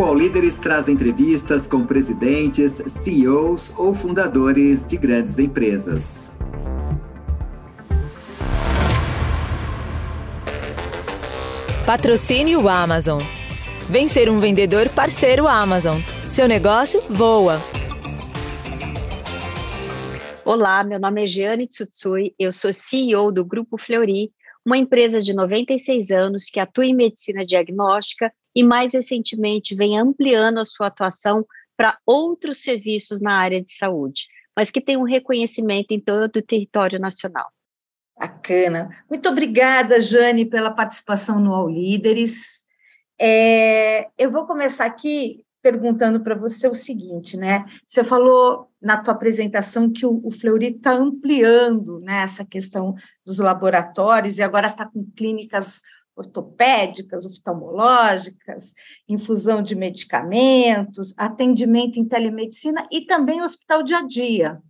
O All Líderes traz entrevistas com presidentes, CEOs ou fundadores de grandes empresas. Patrocínio Amazon. Vem ser um vendedor parceiro Amazon. Seu negócio voa. Olá, meu nome é Jeane Tsutsui, eu sou CEO do Grupo Fleury, uma empresa de 96 anos que atua em medicina diagnóstica e, mais recentemente, vem ampliando a sua atuação para outros serviços na área de saúde, mas que tem um reconhecimento em todo o território nacional. Bacana. Muito obrigada, Jane, pela participação no All Líderes. É, eu vou começar aqui perguntando para você o seguinte, né? Você falou na tua apresentação que o, o Fleury está ampliando né, essa questão dos laboratórios e agora está com clínicas ortopédicas, oftalmológicas, infusão de medicamentos, atendimento em telemedicina e também hospital dia a dia.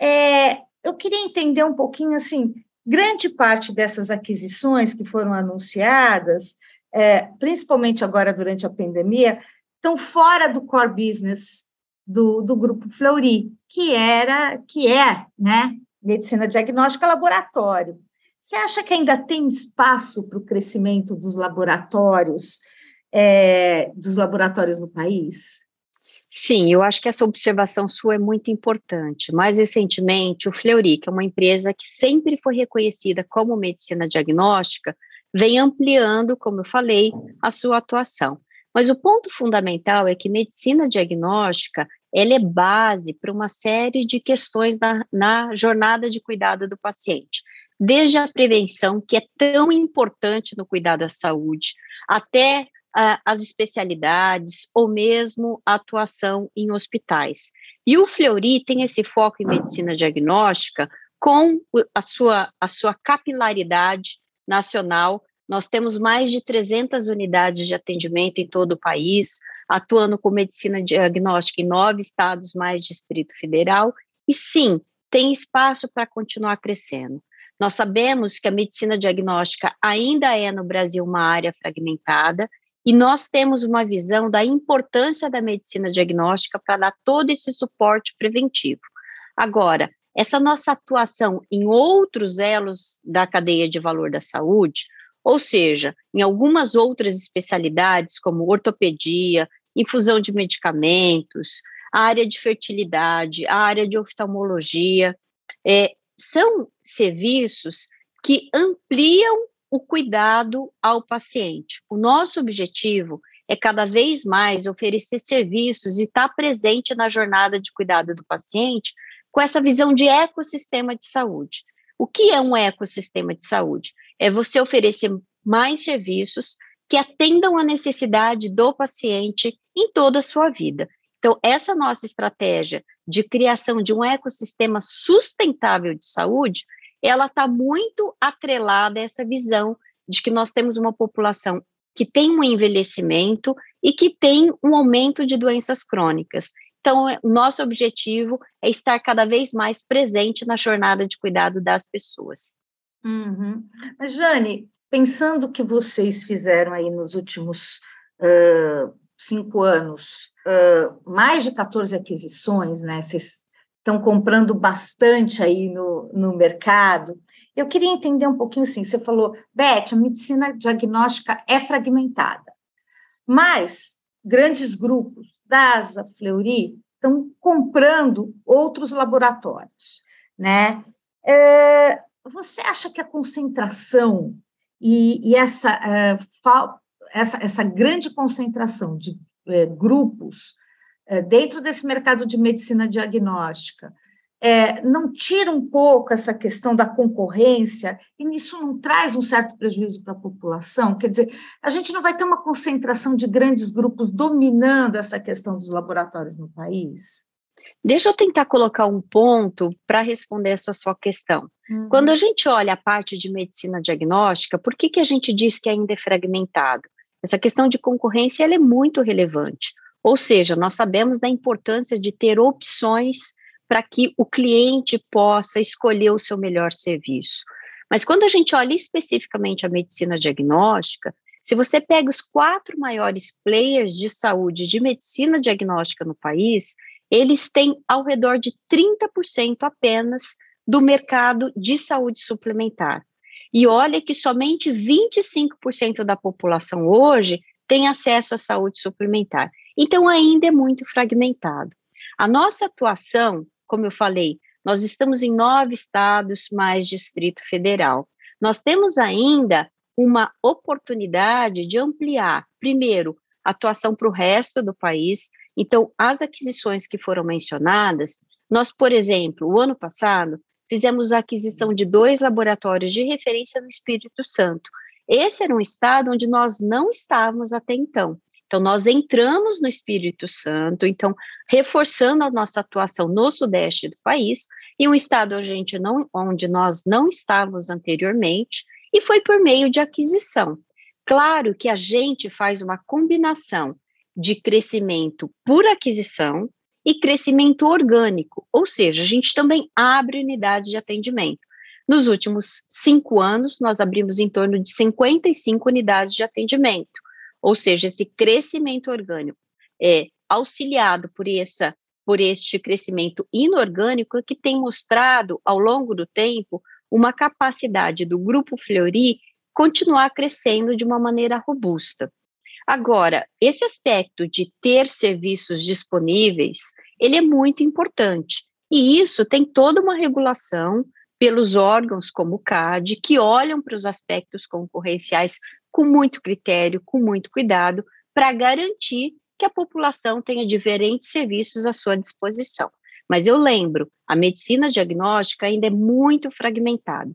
É, eu queria entender um pouquinho assim, grande parte dessas aquisições que foram anunciadas, é, principalmente agora durante a pandemia, estão fora do core business do, do grupo Fleury, que era, que é, né, medicina diagnóstica laboratório. Você acha que ainda tem espaço para o crescimento dos laboratórios, é, dos laboratórios no país? Sim, eu acho que essa observação sua é muito importante. Mais recentemente, o Fleury, que é uma empresa que sempre foi reconhecida como medicina diagnóstica, vem ampliando, como eu falei, a sua atuação. Mas o ponto fundamental é que medicina diagnóstica ela é base para uma série de questões na, na jornada de cuidado do paciente desde a prevenção, que é tão importante no cuidado da saúde, até uh, as especialidades ou mesmo a atuação em hospitais. E o Fleury tem esse foco em medicina diagnóstica com a sua, a sua capilaridade nacional. Nós temos mais de 300 unidades de atendimento em todo o país, atuando com medicina diagnóstica em nove estados mais Distrito Federal, e sim, tem espaço para continuar crescendo. Nós sabemos que a medicina diagnóstica ainda é no Brasil uma área fragmentada e nós temos uma visão da importância da medicina diagnóstica para dar todo esse suporte preventivo. Agora, essa nossa atuação em outros elos da cadeia de valor da saúde, ou seja, em algumas outras especialidades, como ortopedia, infusão de medicamentos, a área de fertilidade, a área de oftalmologia, é, são serviços que ampliam o cuidado ao paciente. O nosso objetivo é cada vez mais oferecer serviços e estar presente na jornada de cuidado do paciente com essa visão de ecossistema de saúde. O que é um ecossistema de saúde? É você oferecer mais serviços que atendam a necessidade do paciente em toda a sua vida. Então, essa nossa estratégia de criação de um ecossistema sustentável de saúde, ela está muito atrelada a essa visão de que nós temos uma população que tem um envelhecimento e que tem um aumento de doenças crônicas. Então, é, nosso objetivo é estar cada vez mais presente na jornada de cuidado das pessoas. Uhum. Mas, Jane, pensando o que vocês fizeram aí nos últimos uh, cinco anos, uh, mais de 14 aquisições, né? Vocês estão comprando bastante aí no, no mercado. Eu queria entender um pouquinho assim, você falou, Beth, a medicina diagnóstica é fragmentada, mas grandes grupos, DASA, Fleury, estão comprando outros laboratórios, né? Você acha que a concentração e, e essa, é, essa, essa grande concentração de é, grupos é, dentro desse mercado de medicina diagnóstica é, não tira um pouco essa questão da concorrência e isso não traz um certo prejuízo para a população? Quer dizer, a gente não vai ter uma concentração de grandes grupos dominando essa questão dos laboratórios no país? Deixa eu tentar colocar um ponto para responder essa sua questão. Uhum. Quando a gente olha a parte de medicina diagnóstica, por que, que a gente diz que ainda é fragmentado? Essa questão de concorrência ela é muito relevante. Ou seja, nós sabemos da importância de ter opções para que o cliente possa escolher o seu melhor serviço. Mas quando a gente olha especificamente a medicina diagnóstica, Se você pega os quatro maiores players de saúde de medicina diagnóstica no país, eles têm ao redor de 30% apenas do mercado de saúde suplementar. E olha que somente 25% da população hoje tem acesso à saúde suplementar. Então, ainda é muito fragmentado. A nossa atuação, como eu falei, nós estamos em nove estados mais Distrito Federal. Nós temos ainda uma oportunidade de ampliar, primeiro, a atuação para o resto do país. Então, as aquisições que foram mencionadas, nós, por exemplo, o ano passado, fizemos a aquisição de dois laboratórios de referência no Espírito Santo. Esse era um estado onde nós não estávamos até então. Então, nós entramos no Espírito Santo, então, reforçando a nossa atuação no sudeste do país, em um estado onde, não, onde nós não estávamos anteriormente, e foi por meio de aquisição. Claro que a gente faz uma combinação de crescimento por aquisição e crescimento orgânico, ou seja, a gente também abre unidades de atendimento. Nos últimos cinco anos, nós abrimos em torno de 55 unidades de atendimento, ou seja, esse crescimento orgânico é auxiliado por essa por este crescimento inorgânico que tem mostrado ao longo do tempo uma capacidade do grupo Fleury continuar crescendo de uma maneira robusta. Agora, esse aspecto de ter serviços disponíveis, ele é muito importante. E isso tem toda uma regulação pelos órgãos como o CAD, que olham para os aspectos concorrenciais com muito critério, com muito cuidado, para garantir que a população tenha diferentes serviços à sua disposição. Mas eu lembro, a medicina diagnóstica ainda é muito fragmentada.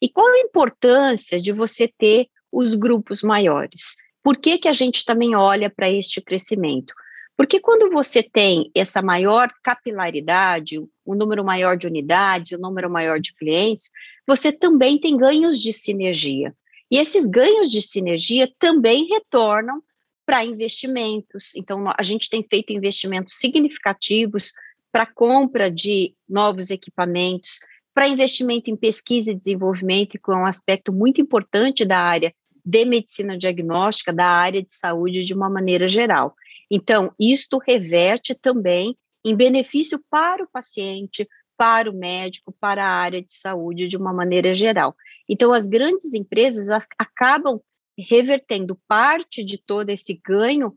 E qual a importância de você ter os grupos maiores? Por que, que a gente também olha para este crescimento? Porque quando você tem essa maior capilaridade, um número maior de unidades, um número maior de clientes, você também tem ganhos de sinergia. E esses ganhos de sinergia também retornam para investimentos. Então, a gente tem feito investimentos significativos para compra de novos equipamentos, para investimento em pesquisa e desenvolvimento, que é um aspecto muito importante da área de medicina diagnóstica, da área de saúde de uma maneira geral. Então, isto reverte também em benefício para o paciente, para o médico, para a área de saúde de uma maneira geral. Então, as grandes empresas acabam revertendo parte de todo esse ganho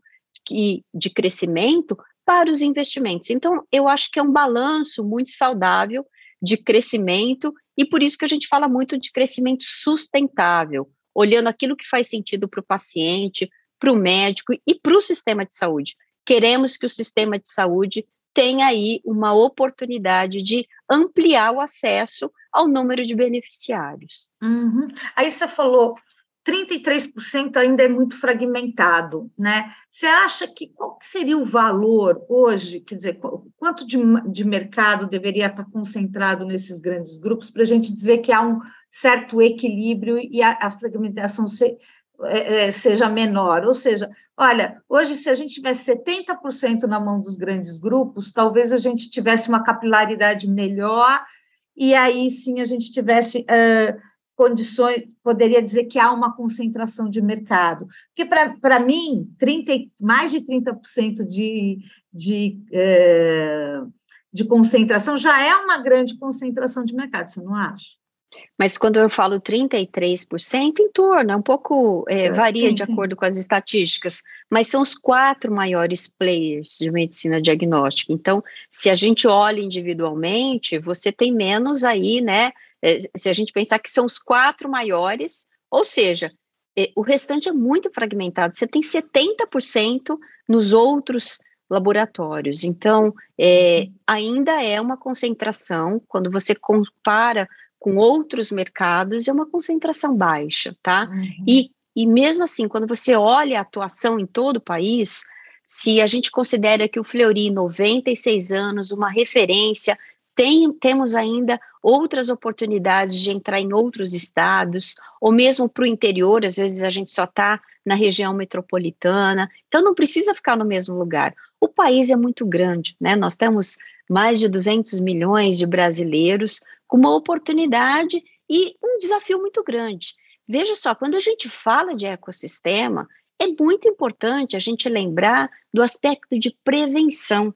de crescimento para os investimentos. Então, eu acho que é um balanço muito saudável de crescimento, e por isso que a gente fala muito de crescimento sustentável, olhando aquilo que faz sentido para o paciente, para o médico e para o sistema de saúde. Queremos que o sistema de saúde tenha aí uma oportunidade de ampliar o acesso ao número de beneficiários. Uhum. Aí você falou 33% ainda é muito fragmentado, né? Você acha que qual seria o valor hoje, quer dizer, quanto de, de mercado deveria estar concentrado nesses grandes grupos para a gente dizer que há um certo equilíbrio e a, a fragmentação se, é, é, seja menor. Ou seja, olha, hoje, se a gente tivesse 70% na mão dos grandes grupos, talvez a gente tivesse uma capilaridade melhor, e aí sim a gente tivesse uh, condições, poderia dizer que há uma concentração de mercado. Porque, para mim, 30, mais de 30% de, de, de concentração já é uma grande concentração de mercado, você não acha? Mas quando eu falo 33%, em torno, é um pouco, é, é, varia sim, de sim. acordo com as estatísticas, mas são os quatro maiores players de medicina diagnóstica. Então, se a gente olha individualmente, você tem menos aí, né? É, se a gente pensar que são os quatro maiores, ou seja, é, o restante é muito fragmentado. Você tem 70% nos outros laboratórios. Então, é, uhum. ainda é uma concentração, quando você compara com outros mercados é uma concentração baixa, tá? Uhum. E, e mesmo assim, quando você olha a atuação em todo o país, se a gente considera que o Fleury, 96 anos, uma referência, tem, temos ainda outras oportunidades de entrar em outros estados, ou mesmo para o interior, às vezes a gente só está na região metropolitana, então não precisa ficar no mesmo lugar. O país é muito grande, né? Nós temos mais de 200 milhões de brasileiros com uma oportunidade e um desafio muito grande. veja só, quando a gente fala de ecossistema, é muito importante a gente lembrar do aspecto de prevenção.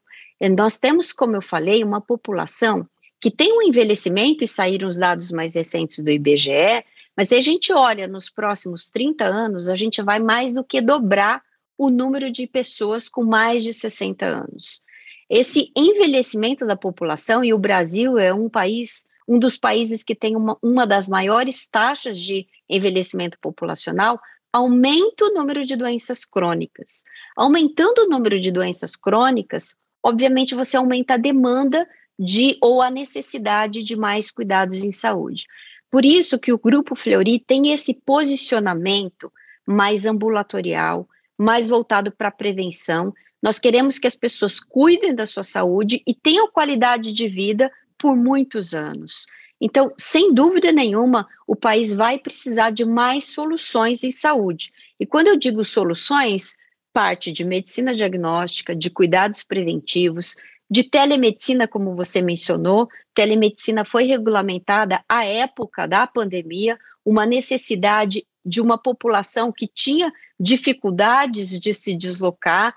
Nós temos, como eu falei, uma população que tem um envelhecimento, e saíram os dados mais recentes do IBGE, mas se a gente olha nos próximos 30 anos, a gente vai mais do que dobrar o número de pessoas com mais de 60 anos. Esse envelhecimento da população, e o Brasil é um país, um dos países que tem uma, uma das maiores taxas de envelhecimento populacional, aumenta o número de doenças crônicas. Aumentando o número de doenças crônicas, obviamente você aumenta a demanda de ou a necessidade de mais cuidados em saúde. Por isso que o Grupo Fleury tem esse posicionamento mais ambulatorial, mais voltado para a prevenção. Nós queremos que as pessoas cuidem da sua saúde e tenham qualidade de vida por muitos anos. Então, sem dúvida nenhuma, o país vai precisar de mais soluções em saúde. E quando eu digo soluções, parte de medicina diagnóstica, de cuidados preventivos, de telemedicina, como você mencionou. Telemedicina foi regulamentada à época da pandemia, uma necessidade de uma população que tinha dificuldades de se deslocar,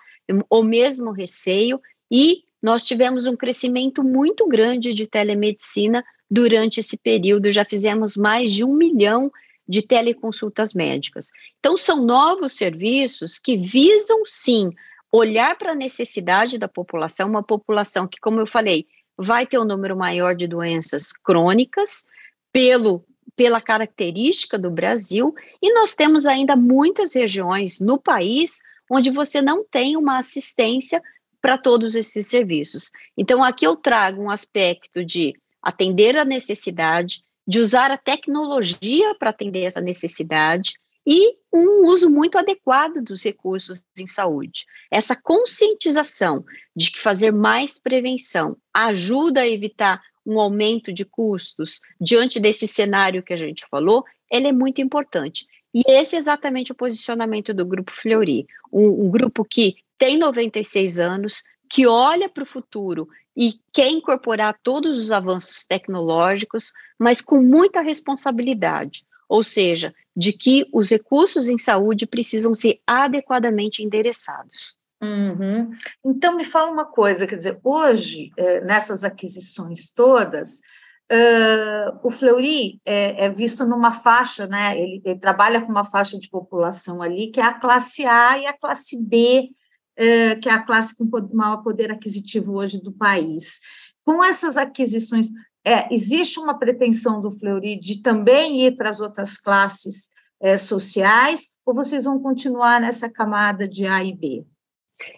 ou mesmo receio, e nós tivemos um crescimento muito grande de telemedicina durante esse período, já fizemos mais de um milhão de teleconsultas médicas. Então, são novos serviços que visam, sim, olhar para a necessidade da população, uma população que, como eu falei, vai ter um número maior de doenças crônicas, pelo pela característica do Brasil, e nós temos ainda muitas regiões no país onde você não tem uma assistência para todos esses serviços. Então, aqui eu trago um aspecto de atender a necessidade, de usar a tecnologia para atender essa necessidade e um uso muito adequado dos recursos em saúde. Essa conscientização de que fazer mais prevenção ajuda a evitar um aumento de custos diante desse cenário que a gente falou, ela é muito importante. E esse é exatamente o posicionamento do Grupo Fleury, um, um grupo que tem 96 anos, que olha para o futuro e quer incorporar todos os avanços tecnológicos, mas com muita responsabilidade, ou seja, de que os recursos em saúde precisam ser adequadamente endereçados. Uhum. Então, me fala uma coisa, quer dizer, hoje, é, nessas aquisições todas, uh, o Fleury é, é, visto numa faixa, né, ele, ele, trabalha com uma faixa de população ali, que é a classe A e a classe B, que é a classe com maior poder aquisitivo hoje do país. Com essas aquisições, é, existe uma pretensão do Fleury de também ir para as outras classes sociais, ou vocês vão continuar nessa camada de A e B?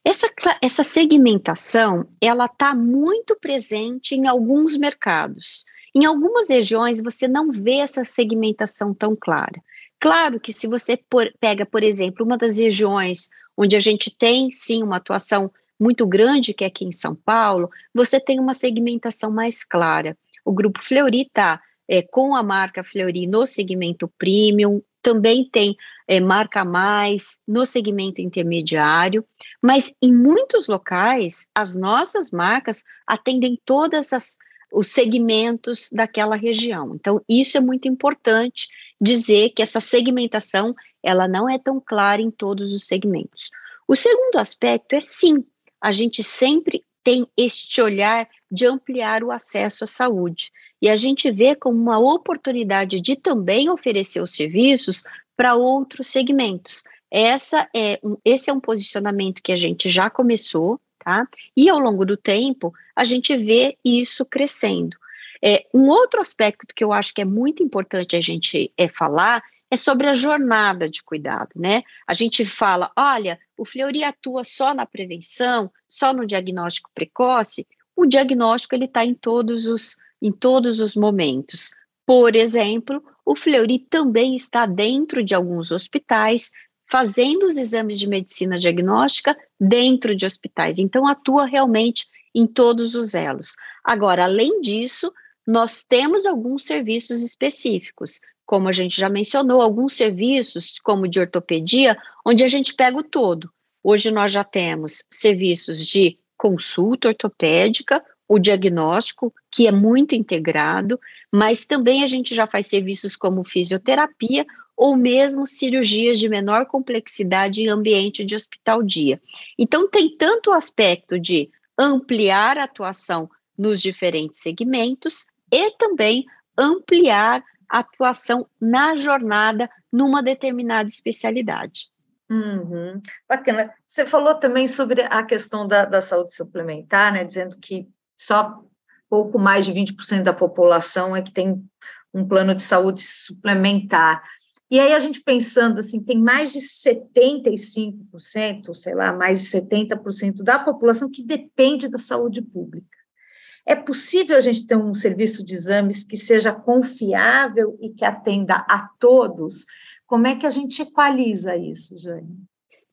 Essa, essa segmentação, ela está muito presente em alguns mercados. Em algumas regiões, você não vê essa segmentação tão clara. Claro que se você por, pega, por exemplo, uma das regiões onde a gente tem, sim, uma atuação muito grande, que é aqui em São Paulo, você tem uma segmentação mais clara. O Grupo Fleury está é, com a marca Fleury no segmento premium, também tem é, marca mais no segmento intermediário, mas em muitos locais as nossas marcas atendem todas as os segmentos daquela região. Então, isso é muito importante dizer que essa segmentação ela não é tão clara em todos os segmentos. O segundo aspecto é sim, a gente sempre tem este olhar de ampliar o acesso à saúde. E a gente vê como uma oportunidade de também oferecer os serviços para outros segmentos. Essa é um, esse é um posicionamento que a gente já começou, tá? E ao longo do tempo, a gente vê isso crescendo. É, um outro aspecto que eu acho que é muito importante a gente é, falar é sobre a jornada de cuidado, né? A gente fala, olha, o Fleury atua só na prevenção, só no diagnóstico precoce. O diagnóstico ele está em todos os em todos os momentos. Por exemplo, o Fleury também está dentro de alguns hospitais, fazendo os exames de medicina diagnóstica dentro de hospitais. Então, atua realmente em todos os elos. Agora, além disso, nós temos alguns serviços específicos, como a gente já mencionou, alguns serviços, como de ortopedia, onde a gente pega o todo. Hoje nós já temos serviços de consulta ortopédica, o diagnóstico, que é muito integrado, mas também a gente já faz serviços como fisioterapia, ou mesmo cirurgias de menor complexidade em ambiente de hospital dia. Então, tem tanto o aspecto de ampliar a atuação nos diferentes segmentos e também ampliar a atuação na jornada numa determinada especialidade. Uhum. Bacana. Você falou também sobre a questão da, da saúde suplementar, né, dizendo que só pouco mais de 20% da população é que tem um plano de saúde suplementar. E aí a gente pensando assim, tem mais de 75%, sei lá, mais de 70% da população que depende da saúde pública. É possível a gente ter um serviço de exames que seja confiável e que atenda a todos? Como é que a gente equaliza isso, Jane?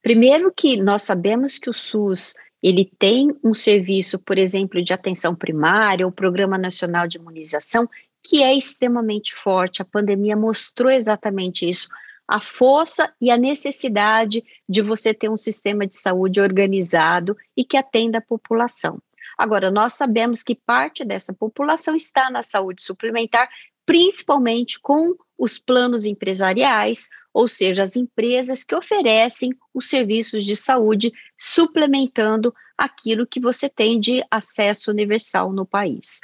Primeiro que nós sabemos que o SUS ele tem um serviço, por exemplo, de atenção primária, o Programa Nacional de Imunização, que é extremamente forte. A pandemia mostrou exatamente isso. A força e a necessidade de você ter um sistema de saúde organizado e que atenda a população. Agora, nós sabemos que parte dessa população está na saúde suplementar, principalmente com os planos empresariais, ou seja, as empresas que oferecem os serviços de saúde, suplementando aquilo que você tem de acesso universal no país.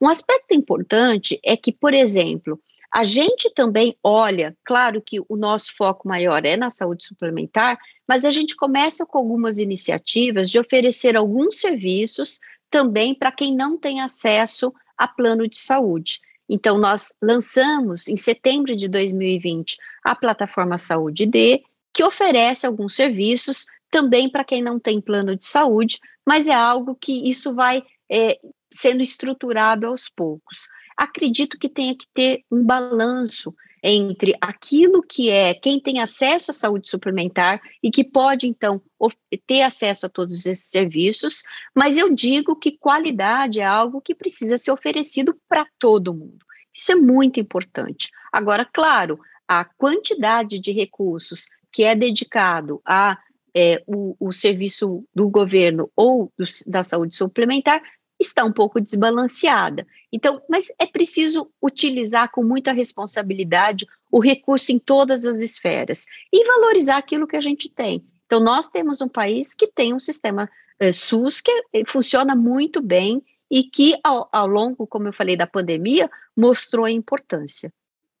Um aspecto importante é que, por exemplo, a gente também olha, claro que o nosso foco maior é na saúde suplementar, mas a gente começa com algumas iniciativas de oferecer alguns serviços também para quem não tem acesso a plano de saúde. Então, nós lançamos em setembro de 2020 a plataforma Saúde D, que oferece alguns serviços também para quem não tem plano de saúde, mas é algo que isso vai é, sendo estruturado aos poucos. Acredito que tenha que ter um balanço entre aquilo que é quem tem acesso à saúde suplementar e que pode, então, ter acesso a todos esses serviços, mas eu digo que qualidade é algo que precisa ser oferecido para todo mundo. Isso é muito importante. Agora, claro, a quantidade de recursos que é dedicado a é, o, o, serviço do governo ou do, da saúde suplementar está um pouco desbalanceada. Então, mas é preciso utilizar com muita responsabilidade o recurso em todas as esferas e valorizar aquilo que a gente tem. Então, nós temos um país que tem um sistema eh, SUS que eh, funciona muito bem e que, ao, ao, longo, como eu falei, da pandemia, mostrou a importância.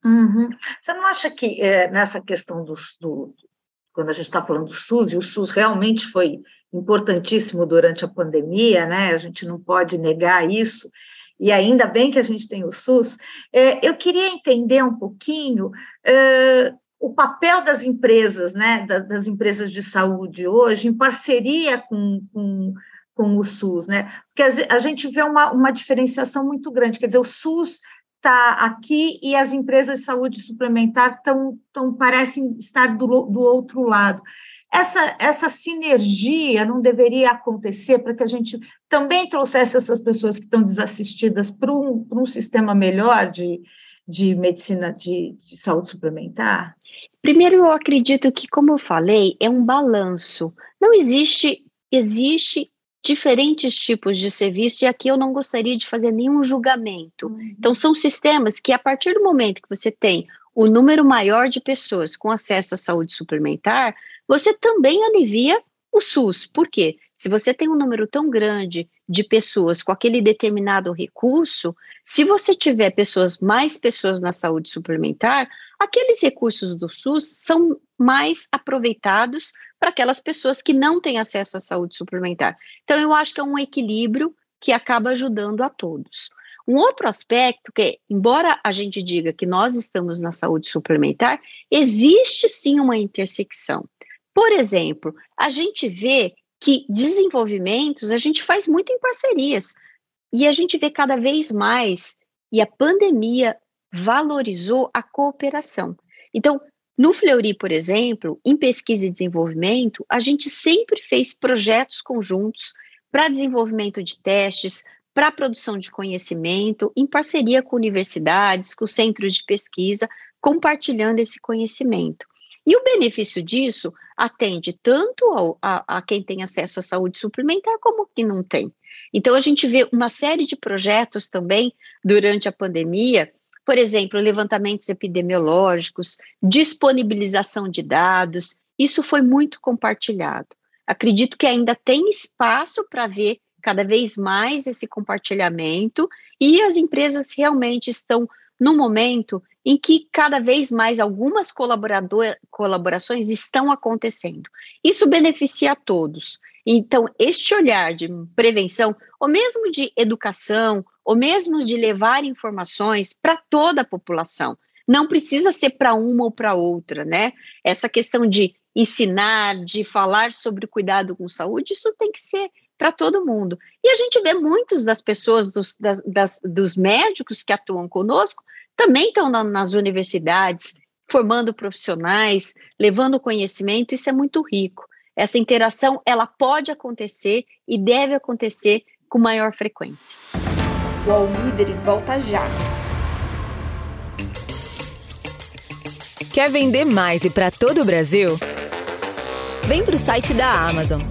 Uhum. Você não acha que é, nessa questão do, do, quando a gente está falando do SUS, e o SUS realmente foi importantíssimo durante a pandemia, né? A gente não pode negar isso, e ainda bem que a gente tem o SUS. É, eu queria entender um pouquinho é, o papel das empresas, né? Das, das, empresas de saúde hoje, em parceria com, com, com o SUS, né? Porque a, gente vê uma, uma diferenciação muito grande, quer dizer, o SUS está aqui e as empresas de saúde suplementar tão, tão parecem estar do, do outro lado. Essa, essa sinergia não deveria acontecer para que a gente também trouxesse essas pessoas que estão desassistidas para um, um sistema melhor de, de medicina de, de saúde suplementar? Primeiro, eu acredito que, como eu falei, é um balanço. Não existe, existe diferentes tipos de serviço, e aqui eu não gostaria de fazer nenhum julgamento. Uhum. Então, são sistemas que, a partir do momento que você tem o número maior de pessoas com acesso à saúde suplementar, você também alivia o SUS. Por quê? Se você tem um número tão grande de pessoas com aquele determinado recurso, se você tiver pessoas, mais pessoas na saúde suplementar, aqueles recursos do SUS são mais aproveitados para aquelas pessoas que não têm acesso à saúde suplementar. Então, eu acho que é um equilíbrio que acaba ajudando a todos. Um outro aspecto que, embora a gente diga que nós estamos na saúde suplementar, existe sim uma intersecção. Por exemplo, a gente vê que desenvolvimentos a gente faz muito em parcerias e a gente vê cada vez mais, e a pandemia valorizou a cooperação. Então, no Fleury, por exemplo, em pesquisa e desenvolvimento, a gente sempre fez projetos conjuntos para desenvolvimento de testes, para produção de conhecimento, em parceria com universidades, com centros de pesquisa, compartilhando esse conhecimento. E o benefício disso atende tanto ao, a, a quem tem acesso à saúde suplementar como quem não tem. Então, a gente vê uma série de projetos também durante a pandemia por exemplo, levantamentos epidemiológicos, disponibilização de dados, isso foi muito compartilhado. Acredito que ainda tem espaço para ver cada vez mais esse compartilhamento e as empresas realmente estão no momento em que cada vez mais algumas colaborações estão acontecendo. Isso beneficia a todos. Então, este olhar de prevenção, ou mesmo de educação, ou mesmo de levar informações para toda a população, não precisa ser para uma ou para outra, né? Essa questão de ensinar, de falar sobre cuidado com saúde, isso tem que ser para todo mundo. E a gente vê muitos das pessoas, dos, das, das, dos médicos que atuam conosco, também estão na, nas universidades, formando profissionais, levando conhecimento, isso é muito rico. Essa interação, ela pode acontecer e deve acontecer com maior frequência. O All Líderes volta já. Quer vender mais e para todo o Brasil? Vem para o site da Amazon.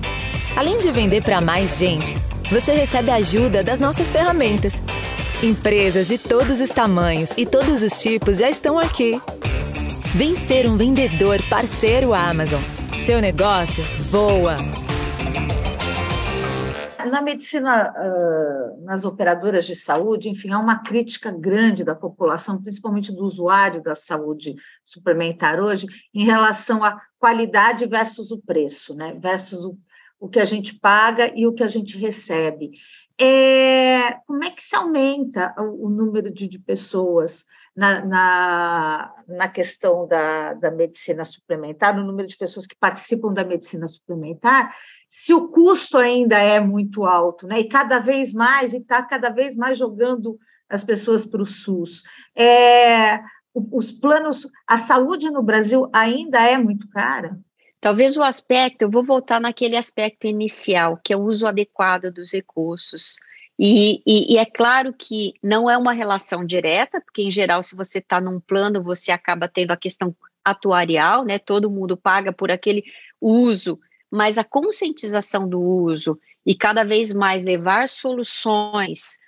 Além de vender para mais gente, você recebe a ajuda das nossas ferramentas. Empresas de todos os tamanhos e todos os tipos já estão aqui. Vem ser um vendedor parceiro Amazon. Seu negócio voa na medicina, nas operadoras de saúde, enfim, há uma crítica grande da população, principalmente do usuário da saúde suplementar hoje, em relação à qualidade versus o preço, né? Versus o, o que a gente paga e o que a gente recebe. É, como é que se aumenta o, o número de, de pessoas na, na, na, questão da, da medicina suplementar, no número de pessoas que participam da medicina suplementar, se o custo ainda é muito alto, né? E cada vez mais, e está cada vez mais jogando as pessoas para o SUS. É, os planos, a saúde no Brasil ainda é muito cara? Talvez o aspecto, eu vou voltar naquele aspecto inicial, que é o uso adequado dos recursos. E, e, e é claro que não é uma relação direta, porque em geral, se você está num plano, você acaba tendo a questão atuarial, né? Todo mundo paga por aquele uso mas a conscientização do uso e cada vez mais levar soluções.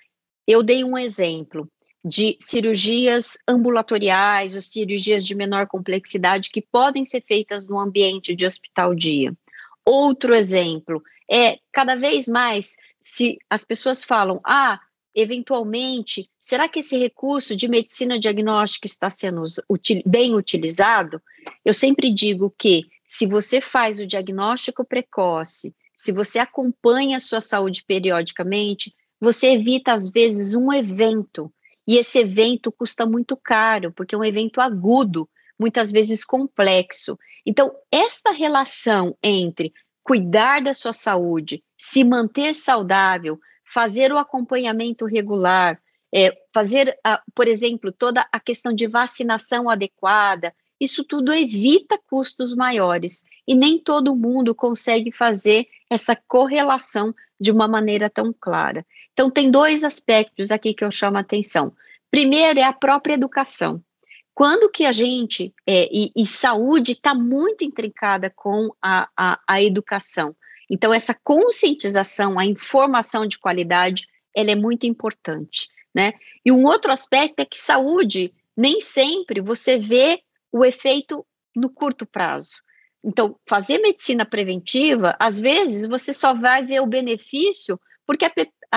Eu dei um exemplo de cirurgias ambulatoriais ou cirurgias de menor complexidade que podem ser feitas no ambiente de hospital-dia. Outro exemplo é cada vez mais se as pessoas falam, ah, eventualmente, será que esse recurso de medicina diagnóstica está sendo util, bem utilizado? Eu sempre digo que se você faz o diagnóstico precoce, se você acompanha a sua saúde periodicamente, você evita, às vezes, um evento. E esse evento custa muito caro, porque é um evento agudo, muitas vezes complexo. Então, esta relação entre cuidar da sua saúde, se manter saudável, fazer o acompanhamento regular, é, fazer, por exemplo, toda a questão de vacinação adequada, isso tudo evita custos maiores e nem todo mundo consegue fazer essa correlação de uma maneira tão clara. Então, tem dois aspectos aqui que eu chamo a atenção. Primeiro é a própria educação. Quando que a gente, é, e, e, saúde está muito intrincada com a, a, a educação. Então, essa conscientização, a informação de qualidade, ela é muito importante, né? E um outro aspecto é que saúde, nem sempre você vê o efeito no curto prazo. Então, fazer medicina preventiva, às vezes você só vai ver o benefício porque a,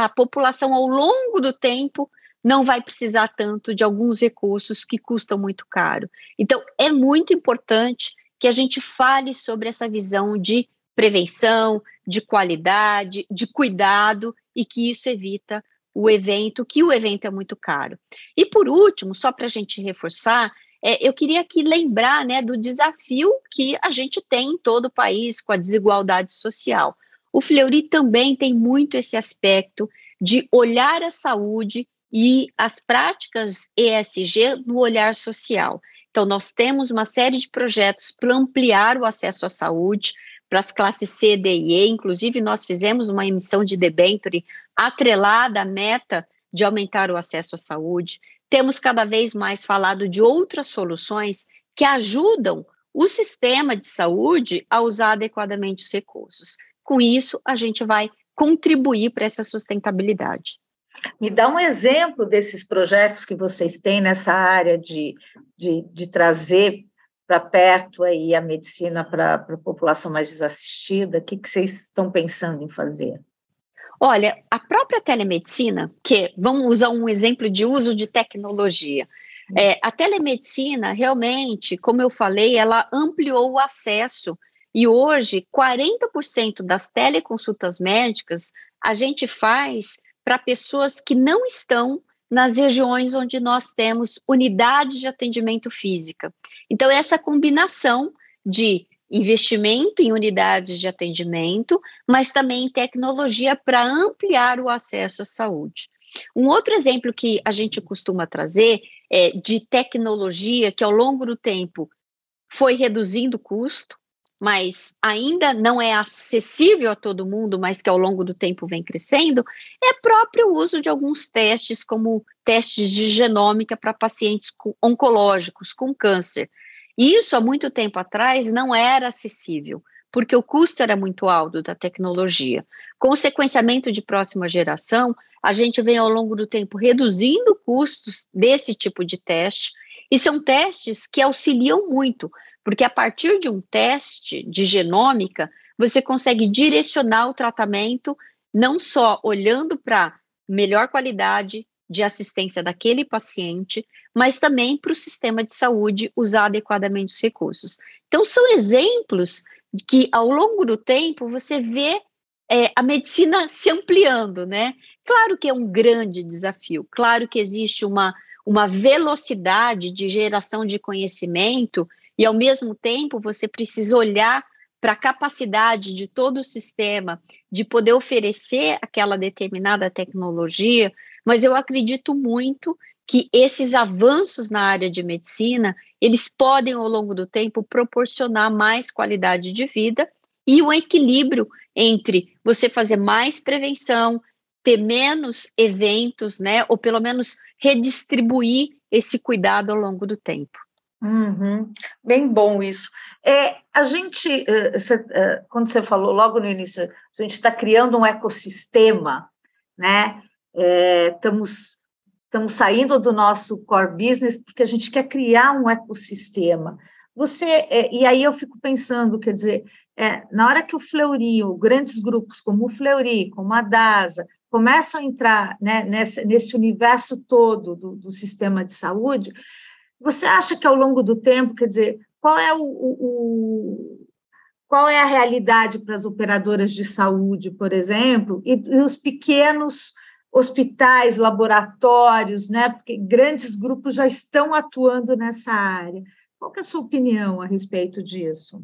a população, ao longo do tempo, não vai precisar tanto de alguns recursos que custam muito caro. Então, é muito importante que a gente fale sobre essa visão de prevenção, de qualidade, de cuidado e que isso evita o evento, que o evento é muito caro. E por último, só para a gente reforçar, é, eu queria aqui lembrar né, do desafio que a gente tem em todo o país com a desigualdade social. O Fleury também tem muito esse aspecto de olhar a saúde e as práticas ESG no olhar social. Então, nós temos uma série de projetos para ampliar o acesso à saúde para as classes C, D e E. Inclusive, nós fizemos uma emissão de debenture atrelada à meta de aumentar o acesso à saúde temos cada vez mais falado de outras soluções que ajudam o sistema de saúde a usar adequadamente os recursos. Com isso, a gente vai contribuir para essa sustentabilidade. Me dá um exemplo desses projetos que vocês têm nessa área de, de, de trazer para perto aí a medicina para a população mais desassistida. O que, que vocês estão pensando em fazer? Olha, a própria telemedicina, que vamos usar um exemplo de uso de tecnologia. Hum. É, a telemedicina, realmente, como eu falei, ela ampliou o acesso e hoje 40% das teleconsultas médicas a gente faz para pessoas que não estão nas regiões onde nós temos unidades de atendimento física. Então, essa combinação de investimento em unidades de atendimento, mas também em tecnologia para ampliar o acesso à saúde. Um outro exemplo que a gente costuma trazer é de tecnologia que ao longo do tempo foi reduzindo o custo, mas ainda não é acessível a todo mundo, mas que ao longo do tempo vem crescendo, é próprio uso de alguns testes, como testes de genômica para pacientes oncológicos com câncer. Isso há muito tempo atrás não era acessível, porque o custo era muito alto da tecnologia. Com o sequenciamento de próxima geração, a gente vem ao longo do tempo reduzindo custos desse tipo de teste, e são testes que auxiliam muito, porque a partir de um teste de genômica, você consegue direcionar o tratamento não só olhando para melhor qualidade, de assistência daquele paciente, mas também para o sistema de saúde usar adequadamente os recursos. Então, são exemplos que, ao longo do tempo, você vê é, a medicina se ampliando, né? Claro que é um grande desafio, claro que existe uma, uma velocidade de geração de conhecimento, e, ao mesmo tempo, você precisa olhar para a capacidade de todo o sistema de poder oferecer aquela determinada tecnologia mas eu acredito muito que esses avanços na área de medicina, eles podem ao longo do tempo proporcionar mais qualidade de vida e o um equilíbrio entre você fazer mais prevenção, ter menos eventos, né, ou pelo menos redistribuir esse cuidado ao longo do tempo. Uhum. Bem bom isso. É, a gente, cê, uh, quando você falou logo no início, a gente está criando um ecossistema, né? É, estamos, estamos saindo do nosso core business porque a gente quer criar um ecossistema. Você, é, e aí eu fico pensando, quer dizer, é, na hora que o Fleury, grandes grupos como o Fleury, como a DASA, começam a entrar né, nesse, nesse universo todo do, do, sistema de saúde, você acha que ao longo do tempo, quer dizer, qual é o, o qual é a realidade para as operadoras de saúde, por exemplo, e, e os pequenos hospitais, laboratórios, né? Porque grandes grupos já estão atuando nessa área. Qual é a sua opinião a respeito disso?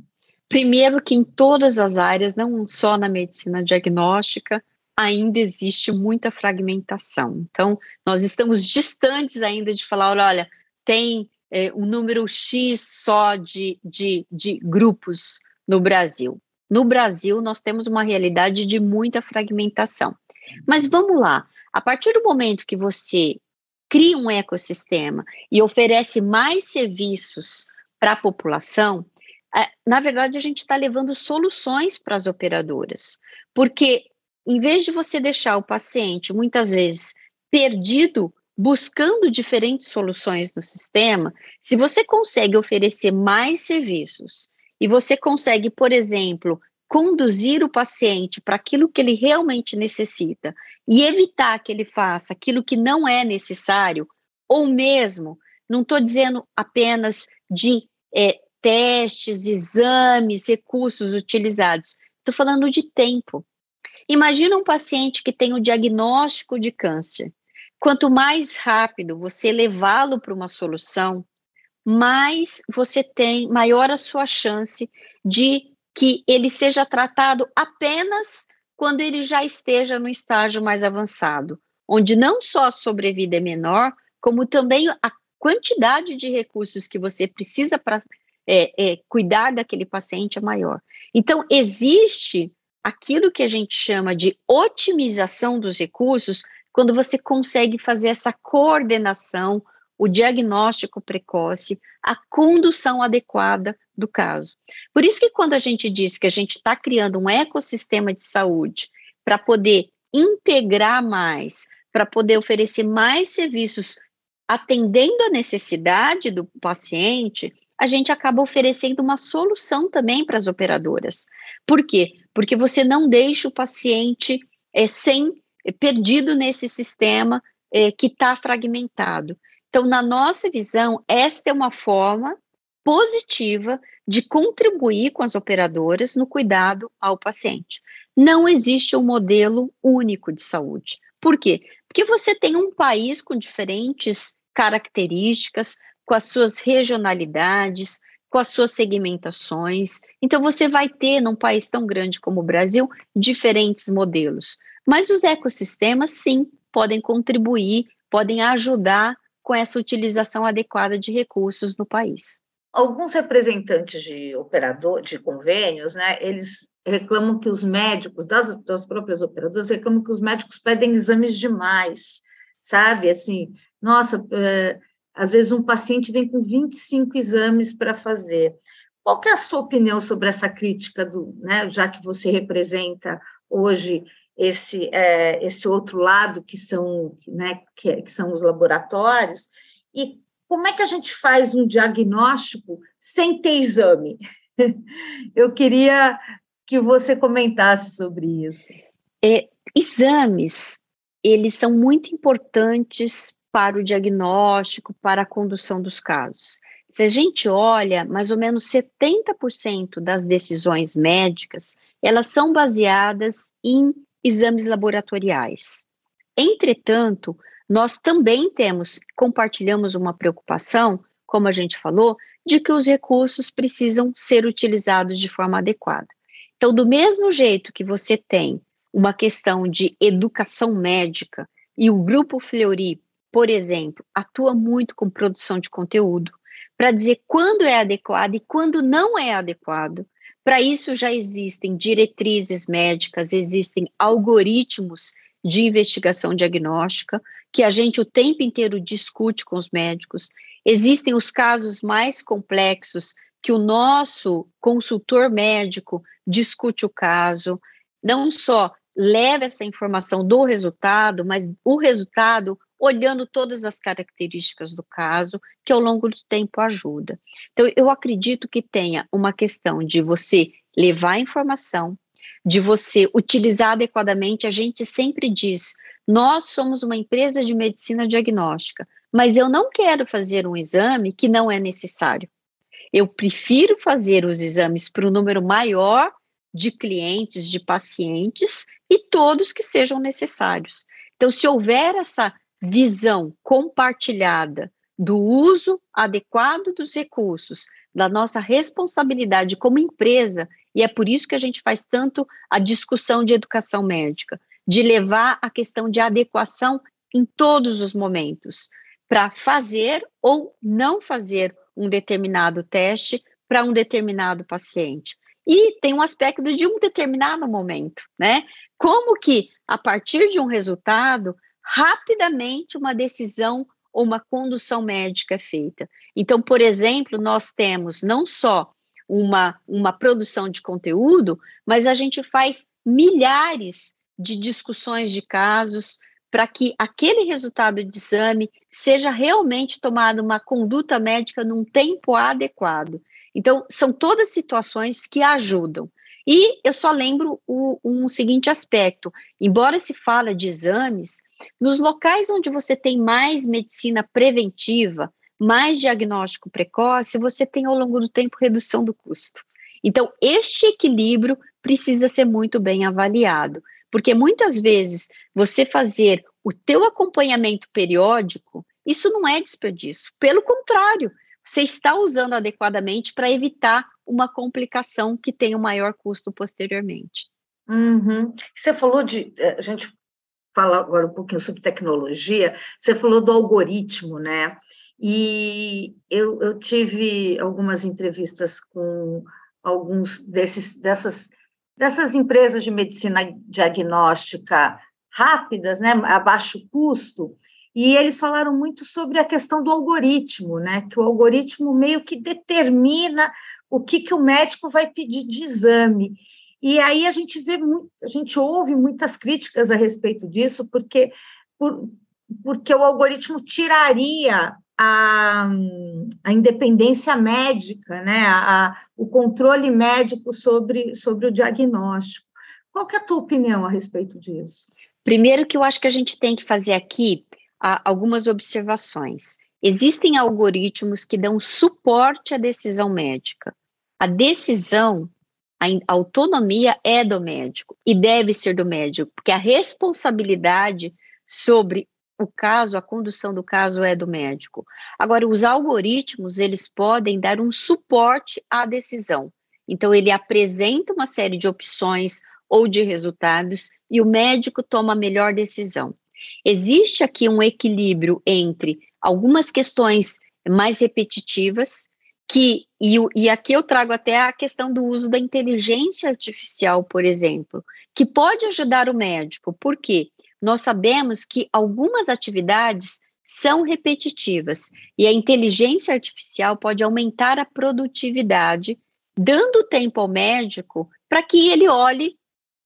Primeiro que em todas as áreas, não só na medicina diagnóstica, ainda existe muita fragmentação. Então, nós estamos distantes ainda de falar, olha, tem é, um número X só de, de, de grupos no Brasil. No Brasil, nós temos uma realidade de muita fragmentação. Mas vamos lá, a partir do momento que você cria um ecossistema e oferece mais serviços para a população, é, na verdade, a gente está levando soluções para as operadoras. Porque, em vez de você deixar o paciente, muitas vezes, perdido, buscando diferentes soluções no sistema, se você consegue oferecer mais serviços e você consegue, por exemplo, conduzir o paciente para aquilo que ele realmente necessita e evitar que ele faça aquilo que não é necessário, ou mesmo, não estou dizendo apenas de é, testes, exames, recursos utilizados, estou falando de tempo. Imagina um paciente que tem o diagnóstico de câncer. Quanto mais rápido você levá-lo para uma solução, mais você tem, maior a sua chance de que ele seja tratado apenas quando ele já esteja no estágio mais avançado, onde não só a sobrevida é menor, como também a quantidade de recursos que você precisa para é, é, cuidar daquele paciente é maior. Então, existe aquilo que a gente chama de otimização dos recursos, quando você consegue fazer essa coordenação, o diagnóstico precoce, a condução adequada do caso. Por isso que quando a gente diz que a gente está criando um ecossistema de saúde para poder integrar mais, para poder oferecer mais serviços atendendo a necessidade do paciente, a gente acaba oferecendo uma solução também para as operadoras. Por quê? Porque você não deixa o paciente é, sem é, perdido nesse sistema é, que está fragmentado. Então, na nossa visão, esta é uma forma positiva de contribuir com as operadoras no cuidado ao paciente. Não existe um modelo único de saúde. Por quê? Porque você tem um país com diferentes características, com as suas regionalidades, com as suas segmentações. Então, você vai ter, num país tão grande como o Brasil, diferentes modelos. Mas os ecossistemas, sim, podem contribuir, podem ajudar com essa utilização adequada de recursos no país. Alguns representantes de operador, de convênios, né, eles reclamam que os médicos, das, das próprias operadoras, reclamam que os médicos pedem exames demais, sabe? Assim, nossa, é, às vezes um paciente vem com 25 exames para fazer. Qual que é a sua opinião sobre essa crítica, do, né, já que você representa hoje esse, é, esse outro lado que são, né, que, que são os laboratórios, e como é que a gente faz um diagnóstico sem ter exame? Eu queria que você comentasse sobre isso. É, exames, eles são muito importantes para o diagnóstico, para a condução dos casos. Se a gente olha, mais ou menos 70% das decisões médicas, elas são baseadas em exames laboratoriais. Entretanto, nós também temos, compartilhamos uma preocupação, como a gente falou, de que os recursos precisam ser utilizados de forma adequada. Então, do mesmo jeito que você tem uma questão de educação médica, e o Grupo Fleury, por exemplo, atua muito com produção de conteúdo, para dizer quando é adequado e quando não é adequado, para isso já existem diretrizes médicas, existem algoritmos de investigação diagnóstica que a gente o tempo inteiro discute com os médicos. Existem os casos mais complexos que o nosso consultor médico discute o caso, não só leva essa informação do resultado, mas o resultado olhando todas as características do caso, que ao longo do tempo ajuda. Então, eu acredito que tenha uma questão de você levar a informação, de você utilizar adequadamente. A gente sempre diz: nós somos uma empresa de medicina diagnóstica, mas eu não quero fazer um exame que não é necessário. Eu prefiro fazer os exames para um número maior de clientes, de pacientes e todos que sejam necessários. Então, se houver essa visão compartilhada do uso adequado dos recursos, da nossa responsabilidade como empresa, e é por isso que a gente faz tanto a discussão de educação médica, de levar a questão de adequação em todos os momentos, para fazer ou não fazer um determinado teste para um determinado paciente. E tem um aspecto de um determinado momento, né? Como que, a partir de um resultado, rapidamente uma decisão ou uma condução médica feita. Então, por exemplo, nós temos não só uma, uma produção de conteúdo, mas a gente faz milhares de discussões de casos para que aquele resultado de exame seja realmente tomada uma conduta médica num tempo adequado. Então, são todas situações que ajudam. E eu só lembro o, um seguinte aspecto: embora se fale de exames, nos locais onde você tem mais medicina preventiva, mais diagnóstico precoce, você tem ao longo do tempo redução do custo. Então, este equilíbrio precisa ser muito bem avaliado, porque muitas vezes você fazer o teu acompanhamento periódico, isso não é desperdício. Pelo contrário, você está usando adequadamente para evitar uma complicação que tenha um maior custo posteriormente. Uhum. Você falou de. Eh, a gente fala agora um pouquinho sobre tecnologia. Você falou do algoritmo, né? E eu, eu tive algumas entrevistas com alguns desses, dessas, dessas empresas de medicina diagnóstica rápidas, né, a baixo custo, e eles falaram muito sobre a questão do algoritmo, né? Que o algoritmo meio que determina o que, que o médico vai pedir de exame. E aí a gente vê muito, a gente ouve muitas críticas a respeito disso, porque por, porque o algoritmo tiraria a, a independência médica, né, a, o controle médico sobre, sobre o diagnóstico. Qual que é a tua opinião a respeito disso? Primeiro que eu acho que a gente tem que fazer aqui algumas observações. Existem algoritmos que dão suporte à decisão médica. A decisão, a autonomia é do médico e deve ser do médico, porque a responsabilidade sobre o caso, a condução do caso é do médico. Agora, os algoritmos, eles podem dar um suporte à decisão. Então, ele apresenta uma série de opções ou de resultados e o médico toma a melhor decisão. Existe aqui um equilíbrio entre algumas questões mais repetitivas, que, e, e aqui eu trago até a questão do uso da inteligência artificial, por exemplo, que pode ajudar o médico, por quê? Nós sabemos que algumas atividades são repetitivas e a inteligência artificial pode aumentar a produtividade, dando tempo ao médico para que ele olhe,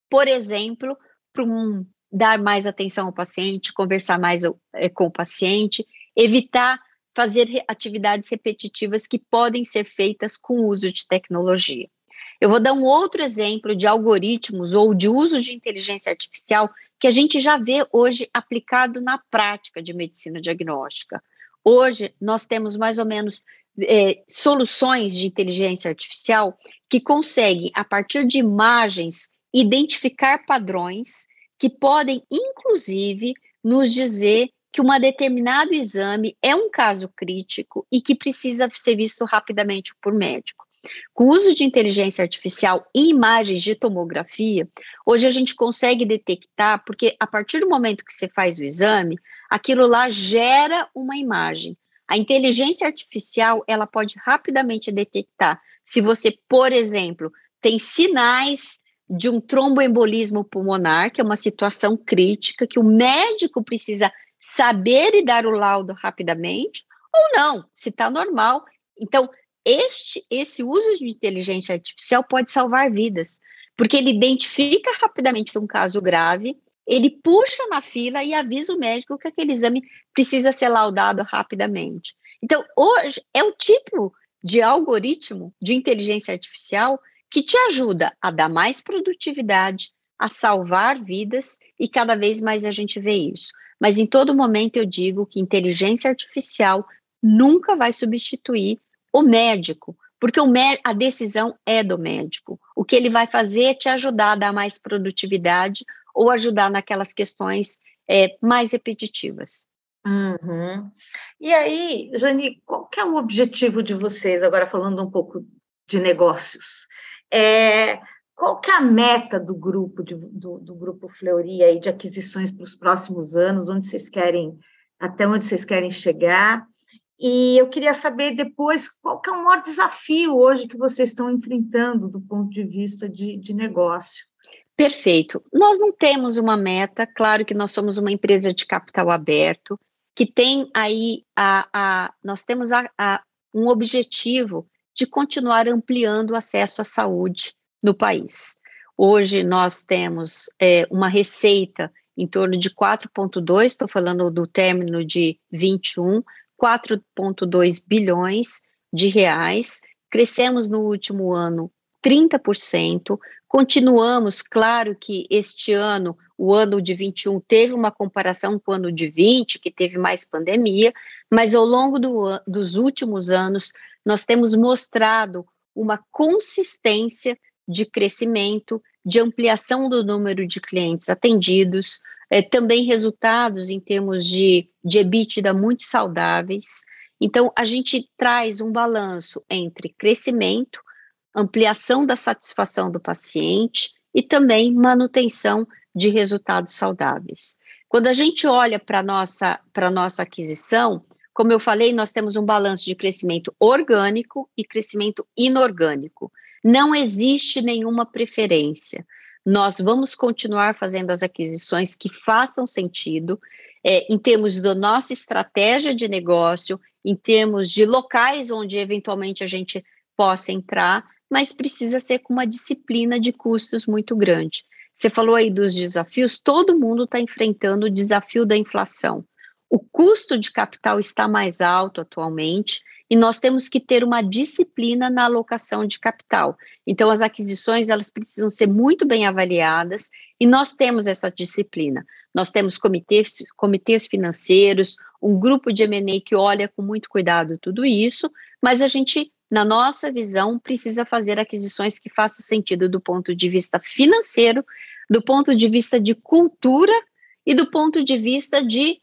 por exemplo, para um, dar mais atenção ao paciente, conversar mais é, com o paciente evitar fazer atividades repetitivas que podem ser feitas com o uso de tecnologia. Eu vou dar um outro exemplo de algoritmos ou de uso de inteligência artificial que a gente já vê hoje aplicado na prática de medicina diagnóstica. Hoje, nós temos mais ou menos é, soluções de inteligência artificial que conseguem, a partir de imagens, identificar padrões que podem, inclusive, nos dizer que um determinado exame é um caso crítico e que precisa ser visto rapidamente por médico. Com o uso de inteligência artificial em imagens de tomografia, hoje a gente consegue detectar, porque a partir do momento que você faz o exame, aquilo lá gera uma imagem. A inteligência artificial, ela pode rapidamente detectar se você, por exemplo, tem sinais de um tromboembolismo pulmonar, que é uma situação crítica que o médico precisa saber e dar o laudo rapidamente, ou não, se está normal. Então, este, esse uso de inteligência artificial pode salvar vidas, porque ele identifica rapidamente um caso grave, ele puxa na fila e avisa o médico que aquele exame precisa ser laudado rapidamente. Então, hoje é o tipo de algoritmo de inteligência artificial que te ajuda a dar mais produtividade, a salvar vidas, e cada vez mais a gente vê isso. Mas em todo momento eu digo que inteligência artificial nunca vai substituir o médico, porque o a decisão é do médico. O que ele vai fazer é te ajudar a dar mais produtividade ou ajudar naquelas questões é, mais repetitivas. Uhum. E aí, Jane, qual que é o objetivo de vocês, agora falando um pouco de negócios? É, qual que é a meta do grupo, de, do, do, grupo Fleury aí, de aquisições para os próximos anos? Onde vocês querem, até onde vocês querem chegar? E eu queria saber depois qual que é o maior desafio hoje que vocês estão enfrentando do ponto de vista de, de negócio. Perfeito. Nós não temos uma meta, claro que nós somos uma empresa de capital aberto, que tem aí a, a nós temos a, a, um objetivo de continuar ampliando o acesso à saúde no país. Hoje nós temos é, uma receita em torno de 4,2, estou falando do término de 21, 4,2 bilhões de reais. Crescemos no último ano 30%. Continuamos, claro que este ano, o ano de 21, teve uma comparação com o ano de 20, que teve mais pandemia, mas ao longo do, dos últimos anos, nós temos mostrado uma consistência de crescimento, de ampliação do número de clientes atendidos, é, também resultados em termos de, de EBITDA muito saudáveis. Então, a gente traz um balanço entre crescimento, ampliação da satisfação do paciente e também manutenção de resultados saudáveis. Quando a gente olha para a nossa, nossa aquisição, como eu falei, nós temos um balanço de crescimento orgânico e crescimento inorgânico. Não existe nenhuma preferência. Nós vamos continuar fazendo as aquisições que façam sentido é, em termos da nossa estratégia de negócio, em termos de locais onde eventualmente a gente possa entrar, mas precisa ser com uma disciplina de custos muito grande. Você falou aí dos desafios, todo mundo está enfrentando o desafio da inflação. O custo de capital está mais alto atualmente e nós temos que ter uma disciplina na alocação de capital. Então, as aquisições elas precisam ser muito bem avaliadas e nós temos essa disciplina. Nós temos comitês, comitês financeiros, um grupo de M&A que olha com muito cuidado tudo isso, mas a gente, na nossa visão, precisa fazer aquisições que façam sentido do ponto de vista financeiro, do ponto de vista de cultura e do ponto de vista de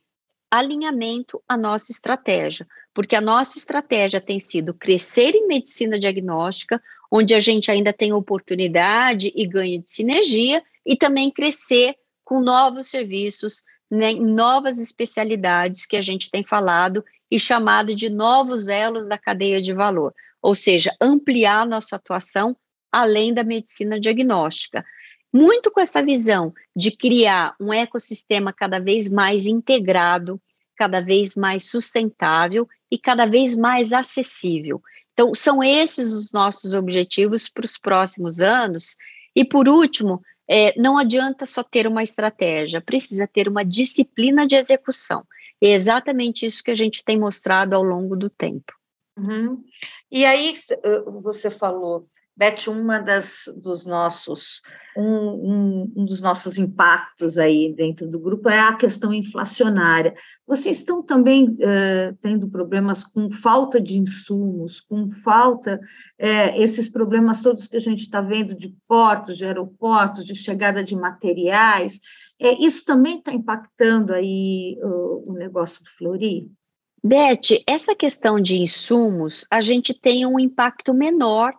alinhamento à nossa estratégia, porque a nossa estratégia tem sido crescer em medicina diagnóstica, onde a gente ainda tem oportunidade e ganho de sinergia, e também crescer com novos serviços, né, novas especialidades que a gente tem falado e chamado de novos elos da cadeia de valor, ou seja, ampliar nossa atuação além da medicina diagnóstica. Muito com essa visão de criar um ecossistema cada vez mais integrado, cada vez mais sustentável e cada vez mais acessível. Então, são esses os nossos objetivos para os próximos anos. E, por último, é, não adianta só ter uma estratégia, precisa ter uma disciplina de execução. É exatamente isso que a gente tem mostrado ao longo do tempo. Uhum. E aí, você falou Beth, uma das dos nossos um, um, um, dos nossos impactos aí dentro do grupo é a questão inflacionária. Vocês estão também uh, tendo problemas com falta de insumos, com falta uh, esses problemas todos que a gente está vendo de portos, de aeroportos, de chegada de materiais. É, isso também está impactando aí uh, o negócio do Flori? Beth, essa questão de insumos, a gente tem um impacto menor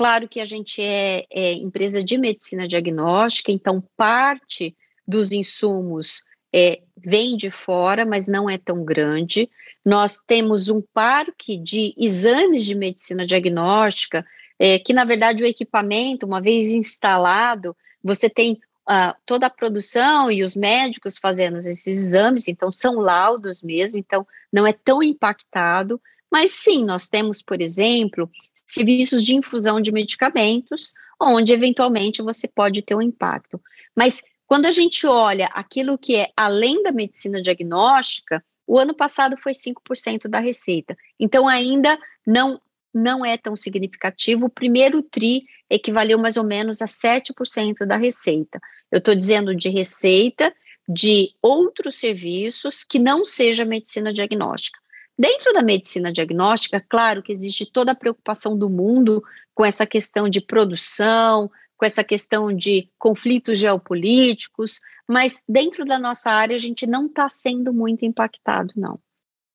Claro que a gente é, é empresa de medicina diagnóstica, então parte dos insumos é, vem de fora, mas não é tão grande. Nós temos um parque de exames de medicina diagnóstica, é, que na verdade o equipamento, uma vez instalado, você tem uh, toda a produção e os médicos fazendo esses exames, então são laudos mesmo, então não é tão impactado. Mas sim, nós temos, por exemplo, serviços de infusão de medicamentos, onde eventualmente você pode ter um impacto. Mas quando a gente olha aquilo que é além da medicina diagnóstica, o ano passado foi 5% da receita. Então ainda não não é tão significativo. O primeiro TRI equivaleu mais ou menos a 7% da receita. Eu estou dizendo de receita de outros serviços que não seja medicina diagnóstica. Dentro da medicina diagnóstica, claro que existe toda a preocupação do mundo com essa questão de produção, com essa questão de conflitos geopolíticos, mas dentro da nossa área a gente não está sendo muito impactado, não.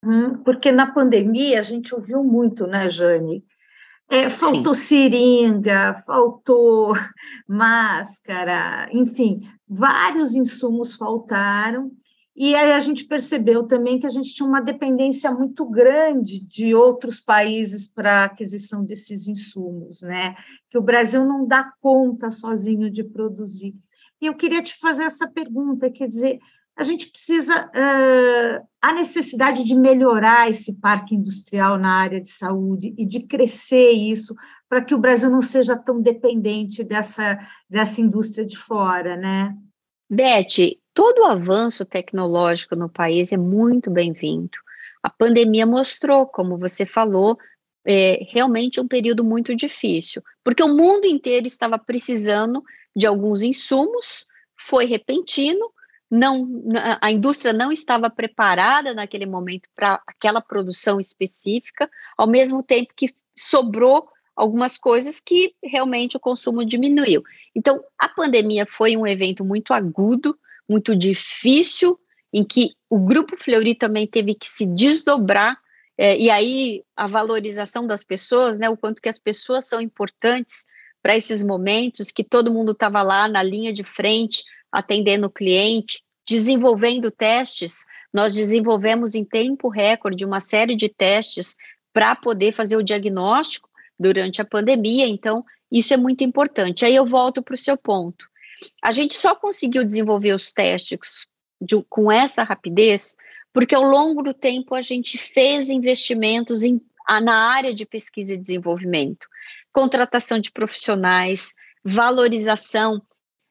Hum, porque na pandemia a gente ouviu muito, né, Jane? É, faltou Sim. seringa, faltou máscara, enfim, vários insumos faltaram e aí a gente percebeu também que a gente tinha uma dependência muito grande de outros países para a aquisição desses insumos, né? Que o Brasil não dá conta sozinho de produzir. E eu queria te fazer essa pergunta, quer dizer, a gente precisa uh, a necessidade de melhorar esse parque industrial na área de saúde e de crescer isso para que o Brasil não seja tão dependente dessa, dessa indústria de fora, né? Beth, todo o avanço tecnológico no país é muito bem-vindo. A pandemia mostrou, como você falou, é, realmente um período muito difícil, porque o mundo inteiro estava precisando de alguns insumos, foi repentino, não, a indústria não estava preparada naquele momento para aquela produção específica, ao mesmo tempo que sobrou algumas coisas que realmente o consumo diminuiu. Então, a pandemia foi um evento muito agudo, muito difícil, em que o Grupo Fleury também teve que se desdobrar, é, e aí a valorização das pessoas, né, o quanto que as pessoas são importantes para esses momentos, que todo mundo estava lá na linha de frente, atendendo o cliente, desenvolvendo testes. Nós desenvolvemos em tempo recorde uma série de testes para poder fazer o diagnóstico durante a pandemia, então isso é muito importante. Aí eu volto para o seu ponto. A gente só conseguiu desenvolver os testes de, com essa rapidez porque ao longo do tempo a gente fez investimentos em, na área de pesquisa e desenvolvimento, contratação de profissionais, valorização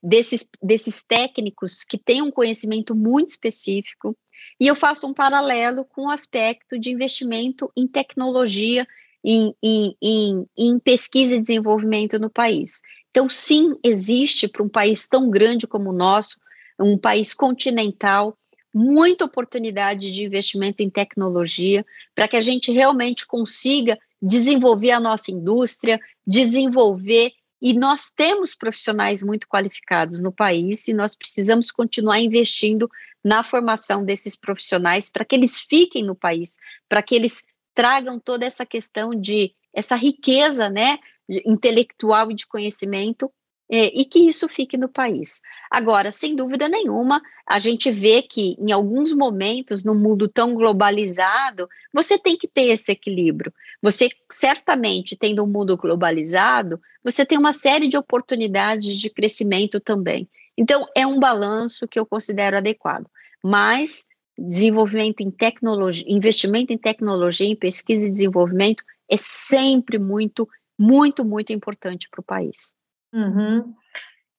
desses, desses técnicos que têm um conhecimento muito específico, e eu faço um paralelo com o aspecto de investimento em tecnologia, em, em, em, em pesquisa e desenvolvimento no país. Então, sim, existe para um país tão grande como o nosso, um país continental, muita oportunidade de investimento em tecnologia para que a gente realmente consiga desenvolver a nossa indústria, desenvolver e nós temos profissionais muito qualificados no país e nós precisamos continuar investindo na formação desses profissionais para que eles fiquem no país, para que eles tragam toda essa questão de essa riqueza, né, intelectual e de conhecimento é, e que isso fique no país. Agora, sem dúvida nenhuma, a gente vê que em alguns momentos, no mundo tão globalizado, você tem que ter esse equilíbrio. Você, certamente, tendo um mundo globalizado, você tem uma série de oportunidades de crescimento também. Então, é um balanço que eu considero adequado. Mas desenvolvimento em tecnologia, investimento em tecnologia, em pesquisa e desenvolvimento é sempre muito, muito, muito importante para o país. Uhum.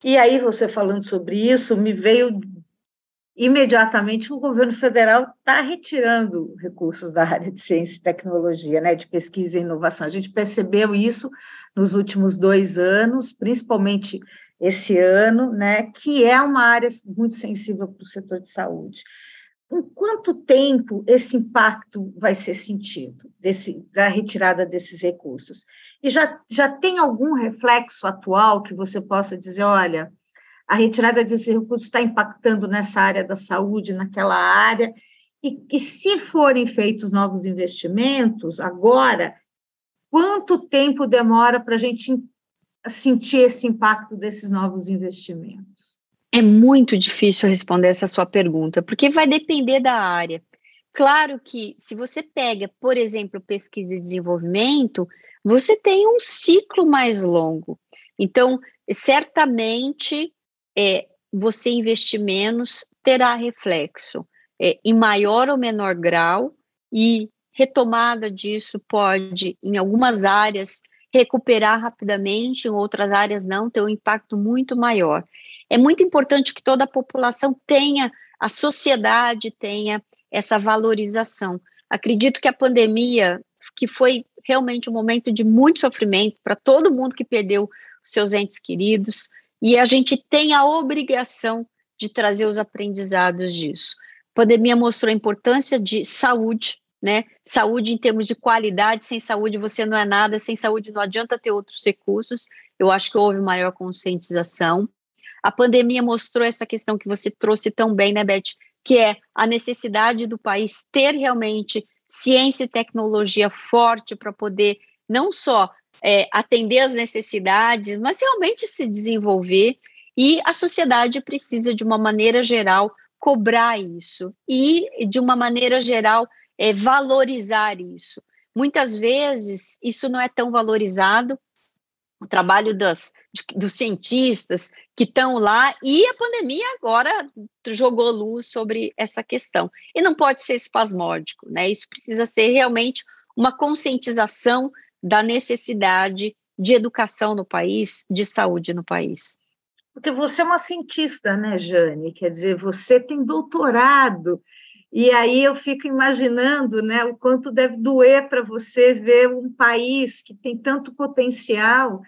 E aí, você falando sobre isso, me veio imediatamente o governo federal está retirando recursos da área de ciência e tecnologia, né, de pesquisa e inovação. A gente percebeu isso nos últimos dois anos, principalmente esse ano, né, que é uma área muito sensível para o setor de saúde. Em quanto tempo esse impacto vai ser sentido, desse, da retirada desses recursos? E já, já tem algum reflexo atual que você possa dizer, olha, a retirada desses recursos está impactando nessa área da saúde, naquela área, e, e se forem feitos novos investimentos, agora, quanto tempo demora para a gente sentir esse impacto desses novos investimentos? É muito difícil responder essa sua pergunta, porque vai depender da área. Claro que, se você pega, por exemplo, pesquisa e desenvolvimento, você tem um ciclo mais longo. Então, certamente, é, você investir menos terá reflexo é, em maior ou menor grau, e retomada disso pode, em algumas áreas, recuperar rapidamente, em outras áreas não, ter um impacto muito maior. É muito importante que toda a população tenha, a sociedade tenha essa valorização. Acredito que a pandemia, que foi realmente um momento de muito sofrimento para todo mundo que perdeu seus entes queridos, e a gente tem a obrigação de trazer os aprendizados disso. A pandemia mostrou a importância de saúde, né? Saúde em termos de qualidade, sem saúde você não é nada, sem saúde não adianta ter outros recursos. Eu acho que houve maior conscientização. A pandemia mostrou essa questão que você trouxe tão bem, né, Beth? Que é a necessidade do país ter realmente ciência e tecnologia forte para poder não só é, atender as necessidades, mas realmente se desenvolver. E a sociedade precisa, de uma maneira geral, cobrar isso e, de uma maneira geral, é, valorizar isso. Muitas vezes isso não é tão valorizado o trabalho das, dos cientistas que estão lá, e a pandemia agora jogou luz sobre essa questão. E não pode ser espasmódico, né? Isso precisa ser realmente uma conscientização da necessidade de educação no país, de saúde no país. Porque você é uma cientista, né, Jane? Quer dizer, você tem doutorado. E aí eu fico imaginando né, o quanto deve doer para você ver um país que tem tanto potencial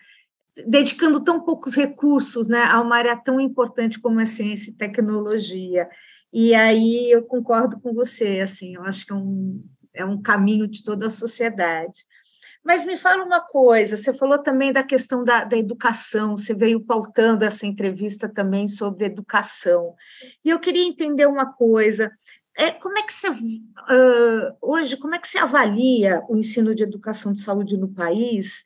dedicando tão poucos recursos né, a uma área tão importante como a ciência e tecnologia. E aí eu concordo com você, assim, eu acho que é um, é um caminho de toda a sociedade. Mas me fala uma coisa, você falou também da questão da, da educação, você veio pautando essa entrevista também sobre educação. E eu queria entender uma coisa, é, como é que você, uh, hoje, como é que você avalia o ensino de educação de saúde no país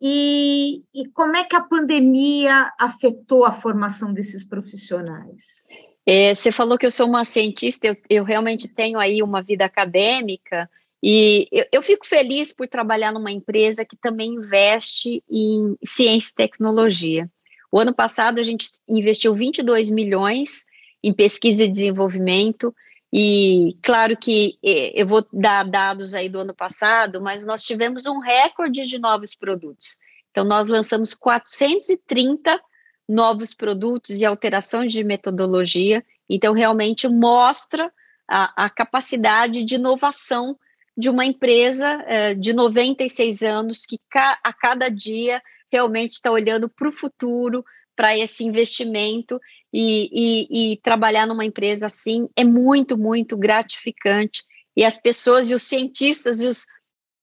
e, e como é que a pandemia afetou a formação desses profissionais? É, você falou que eu sou uma cientista, eu, eu realmente tenho aí uma vida acadêmica, e eu, eu, fico feliz por trabalhar numa empresa que também investe em ciência e tecnologia. O ano passado a gente investiu 22 milhões em pesquisa e desenvolvimento, e claro que eh, eu vou dar dados aí do ano passado, mas nós tivemos um recorde de novos produtos. Então, nós lançamos 430 novos produtos e alterações de metodologia. Então, realmente mostra a, a capacidade de inovação de uma empresa é, de 96 anos que ca, a cada dia realmente está olhando para o futuro, para esse investimento e, e, e, trabalhar numa empresa assim é muito, muito gratificante. E as pessoas e os cientistas e os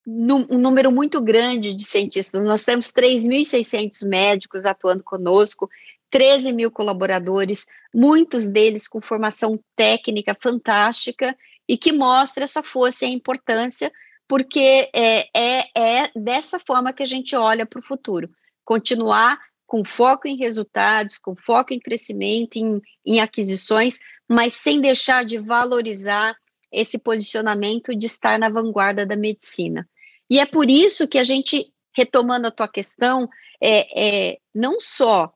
um número muito grande de cientistas. Nós temos 3.600 médicos atuando conosco, 13 mil colaboradores, muitos deles com formação técnica fantástica e que mostra essa força e a importância, porque é, é, é dessa forma que a gente olha para o futuro. Continuar com foco em resultados, com foco em crescimento, em, em aquisições, mas sem deixar de valorizar esse posicionamento de estar na vanguarda da medicina. E é por isso que a gente, retomando a tua questão, é, é, não só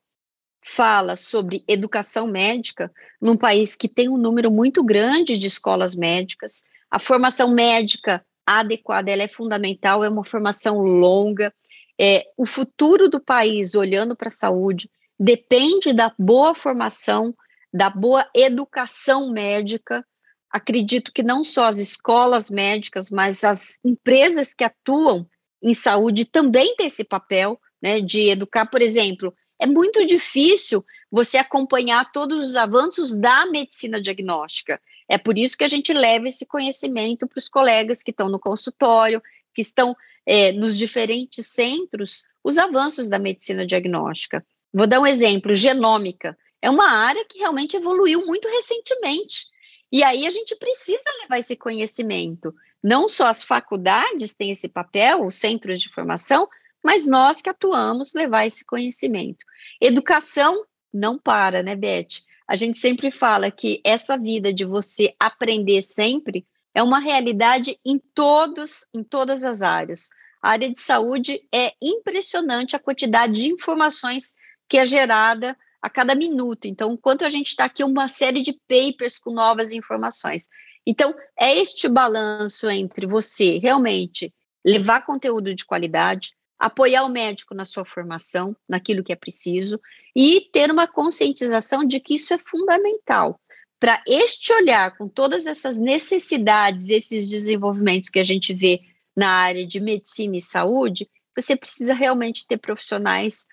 fala sobre educação médica num país que tem um número muito grande de escolas médicas, a formação médica adequada ela é fundamental, é uma formação longa. É, o futuro do país, olhando para a saúde, depende da boa formação, da boa educação médica acredito que não só as escolas médicas, mas as empresas que atuam em saúde também têm esse papel né, de educar. Por exemplo, é muito difícil você acompanhar todos os avanços da medicina diagnóstica. É por isso que a gente leva esse conhecimento para os colegas que estão no consultório, que estão é, nos diferentes centros, os avanços da medicina diagnóstica. Vou dar um exemplo: genômica. É uma área que realmente evoluiu muito recentemente. E aí a gente precisa levar esse conhecimento. Não só as faculdades têm esse papel, os centros de formação, mas nós que atuamos levar esse conhecimento. Educação não para, né, Beth? A gente sempre fala que essa vida de você aprender sempre é uma realidade em todos, em todas as áreas. A área de saúde é impressionante a quantidade de informações que é gerada a cada minuto. Então, enquanto a gente está aqui, uma série de papers com novas informações. Então, é este balanço entre você realmente levar conteúdo de qualidade, apoiar o médico na sua formação, naquilo que é preciso, e ter uma conscientização de que isso é fundamental. Para este olhar com todas essas necessidades, esses desenvolvimentos que a gente vê na área de medicina e saúde, você precisa realmente ter profissionais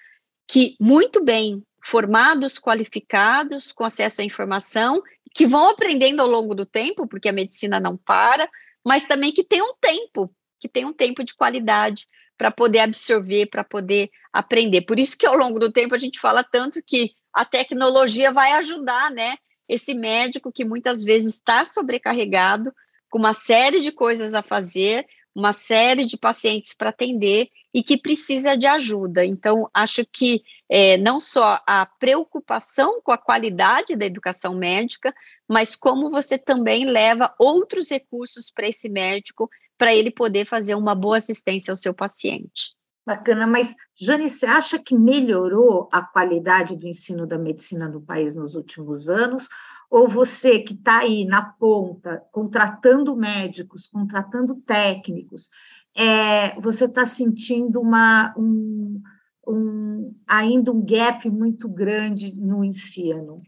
que muito bem formados, qualificados, com acesso à informação, que vão aprendendo ao longo do tempo, porque a medicina não para, mas também que tem um tempo, que tem um tempo de qualidade para poder absorver, para poder aprender. Por isso que ao longo do tempo a gente fala tanto que a tecnologia vai ajudar, né? Esse médico que muitas vezes está sobrecarregado, com uma série de coisas a fazer, uma série de pacientes para atender e que precisa de ajuda. Então, acho que é, não só a preocupação com a qualidade da educação médica, mas como você também leva outros recursos para esse médico, para ele poder fazer uma boa assistência ao seu paciente. Bacana, mas Jane, você acha que melhorou a qualidade do ensino da medicina no país nos últimos anos? Ou você que está aí na ponta, contratando médicos, contratando técnicos, é, você está sentindo uma, um, um, ainda um gap muito grande no ensino?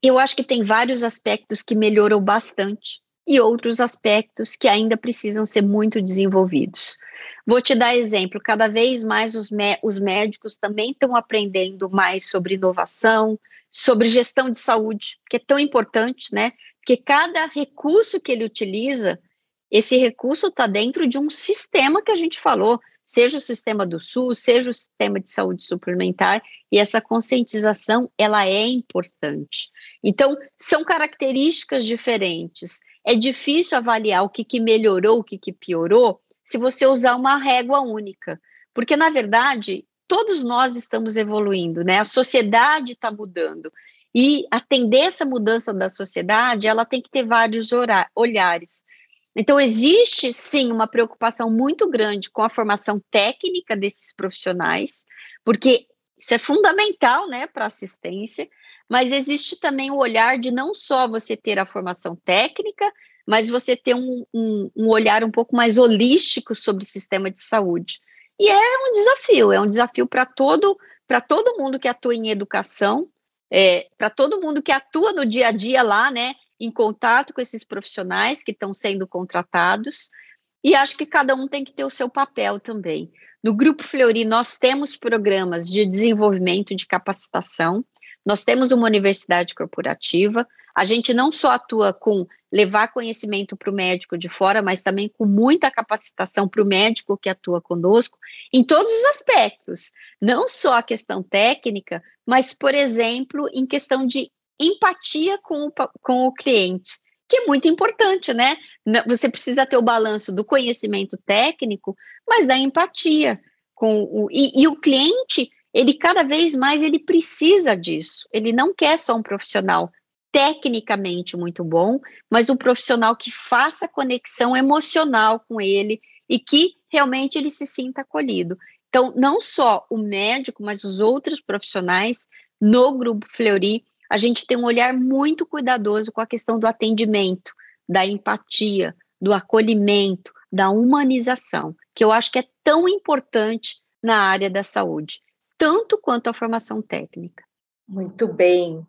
Eu acho que tem vários aspectos que melhoram bastante e outros aspectos que ainda precisam ser muito desenvolvidos. Vou te dar exemplo: cada vez mais os, os médicos também estão aprendendo mais sobre inovação, sobre gestão de saúde, que é tão importante, né? Porque cada recurso que ele utiliza, esse recurso está dentro de um sistema que a gente falou, seja o sistema do SUS, seja o sistema de saúde suplementar, e essa conscientização, ela é importante. Então, são características diferentes. É difícil avaliar o que, que melhorou, o que, que piorou, se você usar uma régua única. Porque, na verdade, todos nós estamos evoluindo, né? A sociedade está mudando. E atender essa mudança da sociedade, ela tem que ter vários olhares. Então, existe sim uma preocupação muito grande com a formação técnica desses profissionais, porque isso é fundamental né, para a assistência, mas existe também o olhar de não só você ter a formação técnica, mas você ter um, um, um olhar um pouco mais holístico sobre o sistema de saúde. E é um desafio, é um desafio para todo para todo mundo que atua em educação, é, para todo mundo que atua no dia a dia lá, né, em contato com esses profissionais que estão sendo contratados, e acho que cada um tem que ter o seu papel também. No Grupo Fleury, nós temos programas de desenvolvimento de capacitação, nós temos uma universidade corporativa, a gente não só atua com levar conhecimento para o médico de fora, mas também com muita capacitação para o médico que atua conosco, em todos os aspectos, não só a questão técnica, mas, por exemplo, em questão de empatia com o, com o cliente que é muito importante, né? Você precisa ter o balanço do conhecimento técnico, mas da empatia com o e, e, o cliente, ele cada vez mais ele precisa disso. Ele não quer só um profissional tecnicamente muito bom, mas um profissional que faça conexão emocional com ele e que realmente ele se sinta acolhido. Então, não só o médico, mas os outros profissionais no grupo Fleury a gente tem um olhar muito cuidadoso com a questão do atendimento, da empatia, do acolhimento, da humanização, que eu acho que é tão importante na área da saúde, tanto quanto a formação técnica. Muito bem.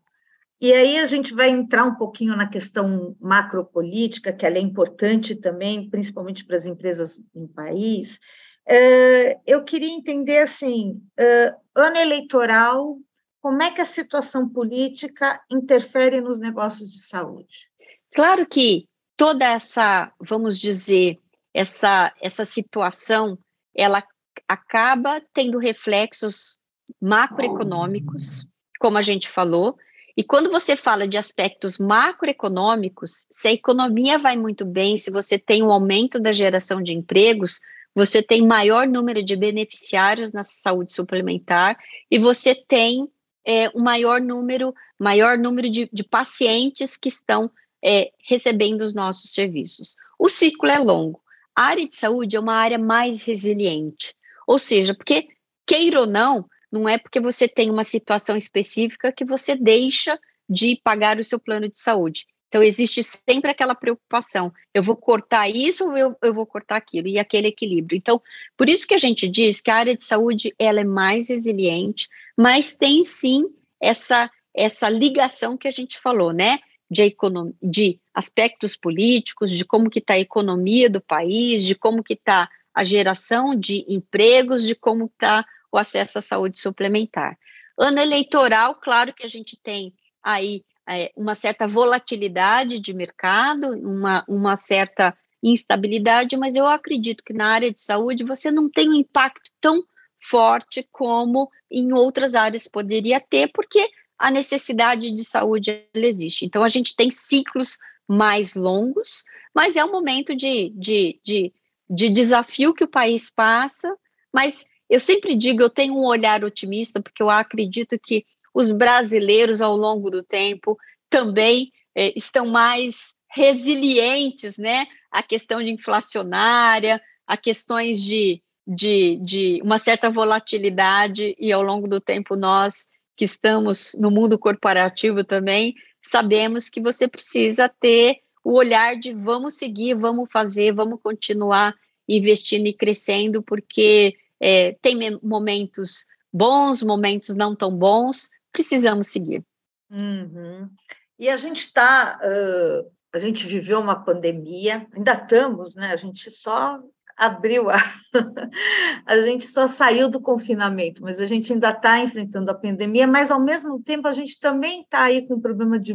E aí a gente vai entrar um pouquinho na questão macropolítica, que ela é importante também, principalmente para as empresas no país. É, eu queria entender assim, é, ano eleitoral como é que a situação política interfere nos negócios de saúde? Claro que toda essa, vamos dizer, essa, essa situação, ela acaba tendo reflexos macroeconômicos, como a gente falou, e quando você fala de aspectos macroeconômicos, se a economia vai muito bem, se você tem um aumento da geração de empregos, você tem maior número de beneficiários na saúde suplementar e você tem é, um maior número, maior número de, de pacientes que estão é, recebendo os nossos serviços. O ciclo é longo. A área de saúde é uma área mais resiliente, ou seja, porque, queira ou não, não é porque você tem uma situação específica que você deixa de pagar o seu plano de saúde. Então, existe sempre aquela preocupação: eu vou cortar isso ou eu, eu vou cortar aquilo, e aquele equilíbrio. Então, por isso que a gente diz que a área de saúde ela é mais resiliente, mas tem sim essa, essa ligação que a gente falou, né? De, de aspectos políticos, de como que está a economia do país, de como que está a geração de empregos, de como está o acesso à saúde suplementar. Ano eleitoral, claro que a gente tem aí é, uma certa volatilidade de mercado, uma, uma certa instabilidade, mas eu acredito que na área de saúde você não tem um impacto tão forte como em outras áreas poderia ter, porque a necessidade de saúde existe. Então, a gente tem ciclos mais longos, mas é um momento de, de, de, de desafio que o país passa, mas eu sempre digo, eu tenho um olhar otimista, porque eu acredito que os brasileiros, ao longo do tempo, também é, estão mais resilientes, né? A questão de inflacionária, a questões de, de, de uma certa volatilidade, e ao longo do tempo nós que estamos no mundo corporativo também, sabemos que você precisa ter o olhar de vamos seguir, vamos fazer, vamos continuar investindo e crescendo, porque é, tem momentos bons, momentos não tão bons, precisamos seguir. Uhum. E a gente está, uh, a gente viveu uma pandemia, ainda estamos, né? A gente só abriu a, a gente só saiu do confinamento, mas a gente ainda está enfrentando a pandemia, mas ao mesmo tempo a gente também está aí com problema de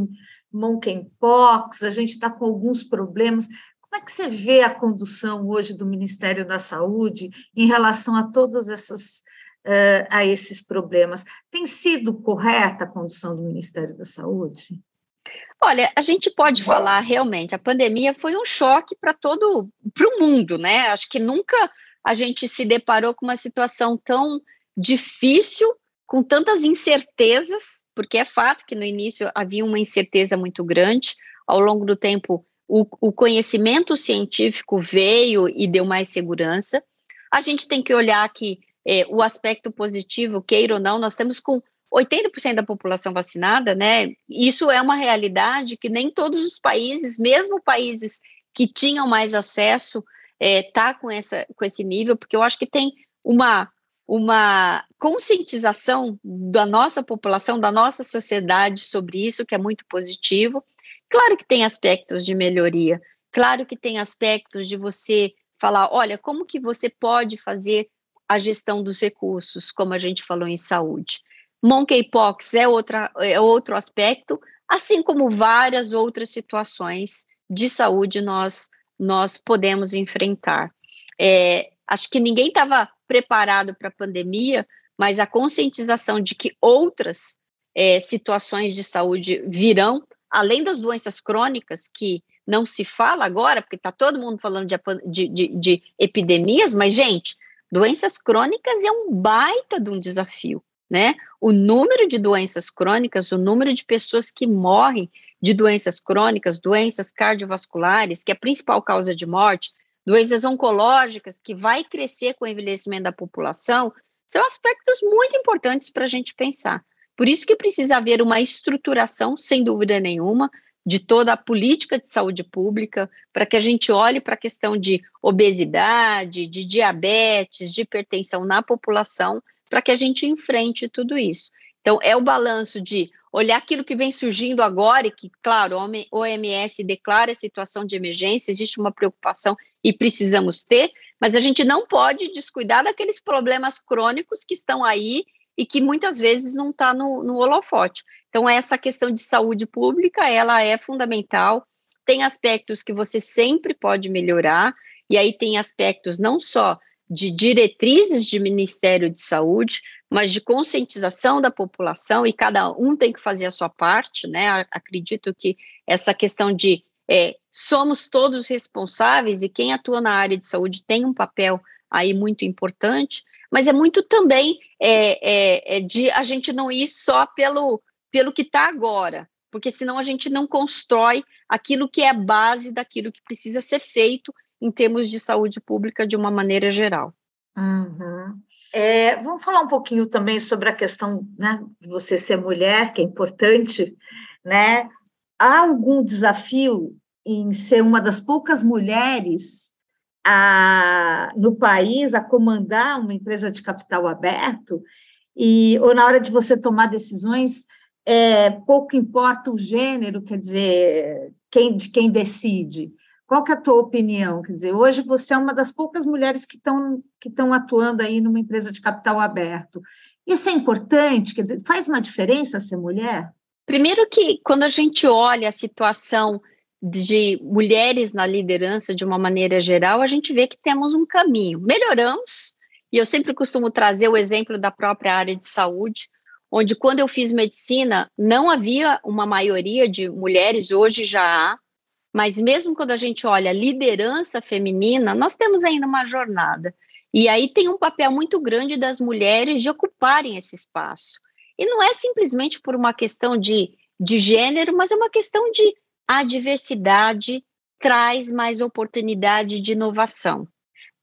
monkeypox, a gente está com alguns problemas. Como é que você vê a condução hoje do Ministério da Saúde em relação a todas essas uh, a esses problemas. Tem sido correta a condução do Ministério da Saúde? Olha, a gente pode falar realmente, a pandemia foi um choque para todo, para o mundo, né? Acho que nunca a gente se deparou com uma situação tão difícil, com tantas incertezas, porque é fato que no início havia uma incerteza muito grande, ao longo do tempo o, o conhecimento científico veio e deu mais segurança. A gente tem que olhar que é, o aspecto positivo, queira ou não, nós temos com 80% da população vacinada, né? Isso é uma realidade que nem todos os países, mesmo países que tinham mais acesso, é, tá com, essa, com esse nível, porque eu acho que tem uma, uma conscientização da nossa população, da nossa sociedade sobre isso, que é muito positivo. Claro que tem aspectos de melhoria, claro que tem aspectos de você falar, olha, como que você pode fazer a gestão dos recursos, como a gente falou em saúde. Monkeypox é, outra, é outro aspecto, assim como várias outras situações de saúde nós, nós podemos enfrentar. É, acho que ninguém estava preparado para a pandemia, mas a conscientização de que outras é, situações de saúde virão, além das doenças crônicas, que não se fala agora, porque está todo mundo falando de, de, de, de, epidemias, mas, gente, doenças crônicas é um baita de um desafio, né? O número de doenças crônicas, o número de pessoas que morrem de doenças crônicas, doenças cardiovasculares, que é a principal causa de morte, doenças oncológicas, que vai crescer com o envelhecimento da população, são aspectos muito importantes para a gente pensar. Por isso que precisa haver uma estruturação, sem dúvida nenhuma, de toda a política de saúde pública, para que a gente olhe para a questão de obesidade, de diabetes, de hipertensão na população, para que a gente enfrente tudo isso. Então, é o balanço de olhar aquilo que vem surgindo agora, e que, claro, a OMS declara a situação de emergência, existe uma preocupação e precisamos ter, mas a gente não pode descuidar daqueles problemas crônicos que estão aí e que muitas vezes não está no, no holofote. Então, essa questão de saúde pública, ela é fundamental, tem aspectos que você sempre pode melhorar, e aí tem aspectos não só de diretrizes de Ministério de Saúde, mas de conscientização da população, e cada um tem que fazer a sua parte, né? Acredito que essa questão de é, somos todos responsáveis e quem atua na área de saúde tem um papel aí muito importante, mas é muito também é, é, é de a gente não ir só pelo pelo que está agora, porque senão a gente não constrói aquilo que é a base daquilo que precisa ser feito em termos de saúde pública de uma maneira geral. Uhum. É, vamos falar um pouquinho também sobre a questão né, de você ser mulher, que é importante, né? Há algum desafio em ser uma das poucas mulheres a, no país a comandar uma empresa de capital aberto? E, ou na hora de você tomar decisões, é, pouco importa o gênero, quer dizer, quem, de quem decide. Qual que é a tua opinião? Quer dizer, hoje você é uma das poucas mulheres que estão que estão atuando aí numa empresa de capital aberto. Isso é importante? Quer dizer, faz uma diferença ser mulher? Primeiro que quando a gente olha a situação de mulheres na liderança de uma maneira geral, a gente vê que temos um caminho. Melhoramos, e eu sempre costumo trazer o exemplo da própria área de saúde, onde quando eu fiz medicina não havia uma maioria de mulheres, hoje já há, mas mesmo quando a gente olha liderança feminina, nós temos ainda uma jornada. E aí tem um papel muito grande das mulheres de ocuparem esse espaço. E não é simplesmente por uma questão de, de gênero, mas é uma questão de a diversidade traz mais oportunidade de inovação.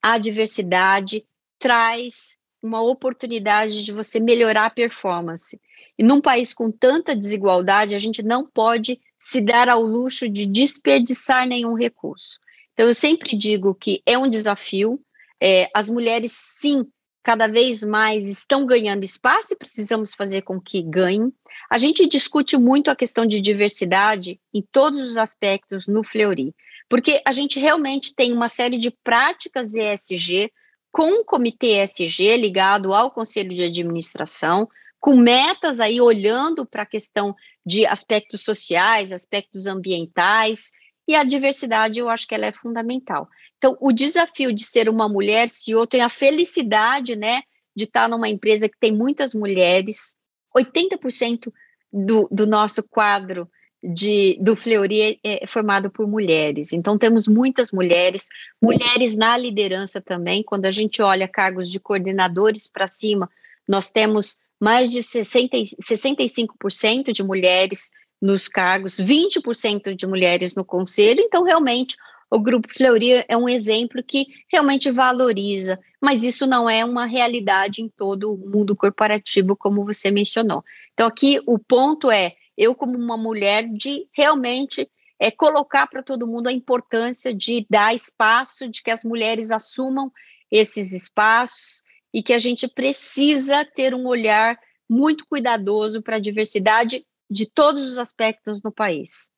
A diversidade traz uma oportunidade de você melhorar a performance. E num país com tanta desigualdade, a gente não pode se dar ao luxo de desperdiçar nenhum recurso. Então, eu sempre digo que é um desafio. É, as mulheres, sim, cada vez mais estão ganhando espaço e precisamos fazer com que ganhem. A gente discute muito a questão de diversidade em todos os aspectos no Fleury, porque a gente realmente tem uma série de práticas ESG com o comitê ESG ligado ao conselho de administração, com metas aí olhando para a questão de aspectos sociais, aspectos ambientais, e a diversidade eu acho que ela é fundamental. Então, o desafio de ser uma mulher CEO tem a felicidade, né, de estar numa empresa que tem muitas mulheres, 80% do, do nosso quadro de, do Fleury é, é, formado por mulheres. Então, temos muitas mulheres, mulheres na liderança também. Quando a gente olha cargos de coordenadores para cima, nós temos mais de 60, 65% de mulheres nos cargos, 20% de mulheres no conselho. Então, realmente, o Grupo Fleury é um exemplo que realmente valoriza, mas isso não é uma realidade em todo o mundo corporativo, como você mencionou. Então, aqui o ponto é eu como uma mulher de realmente é, colocar para todo mundo a importância de dar espaço, de que as mulheres assumam esses espaços e que a gente precisa ter um olhar muito cuidadoso para a diversidade de todos os aspectos no país.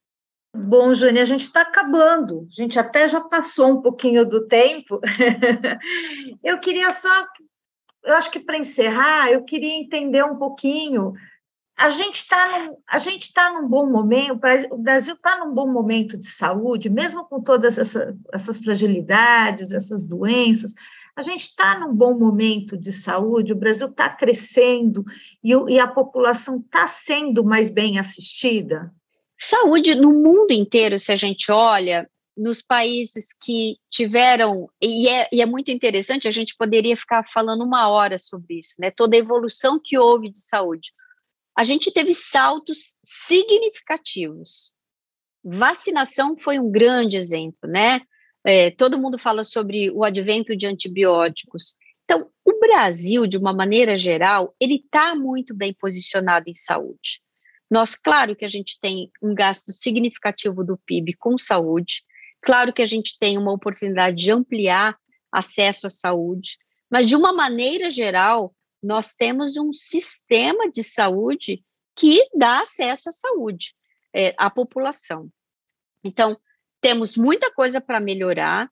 Bom, Jane, a gente está acabando, a gente até já passou um pouquinho do tempo. eu queria só, eu acho que para encerrar, eu queria entender um pouquinho. A gente está num, a gente está num bom momento, o Brasil está num bom momento de saúde, mesmo com todas essa, essas fragilidades, essas doenças. A gente está num bom momento de saúde, o Brasil está crescendo e, e a população está sendo mais bem assistida. Saúde no mundo inteiro, se a gente olha, nos países que tiveram, e é, e é, muito interessante, a gente poderia ficar falando uma hora sobre isso, né? Toda a evolução que houve de saúde. A gente teve saltos significativos. Vacinação foi um grande exemplo, né? É, todo mundo fala sobre o advento de antibióticos. Então, o Brasil, de uma maneira geral, ele está muito bem posicionado em saúde. Nós, claro que a gente tem um gasto significativo do PIB com saúde, claro que a gente tem uma oportunidade de ampliar acesso à saúde, mas de uma maneira geral, nós temos um sistema de saúde que dá acesso à saúde é, à população. Então, temos muita coisa para melhorar.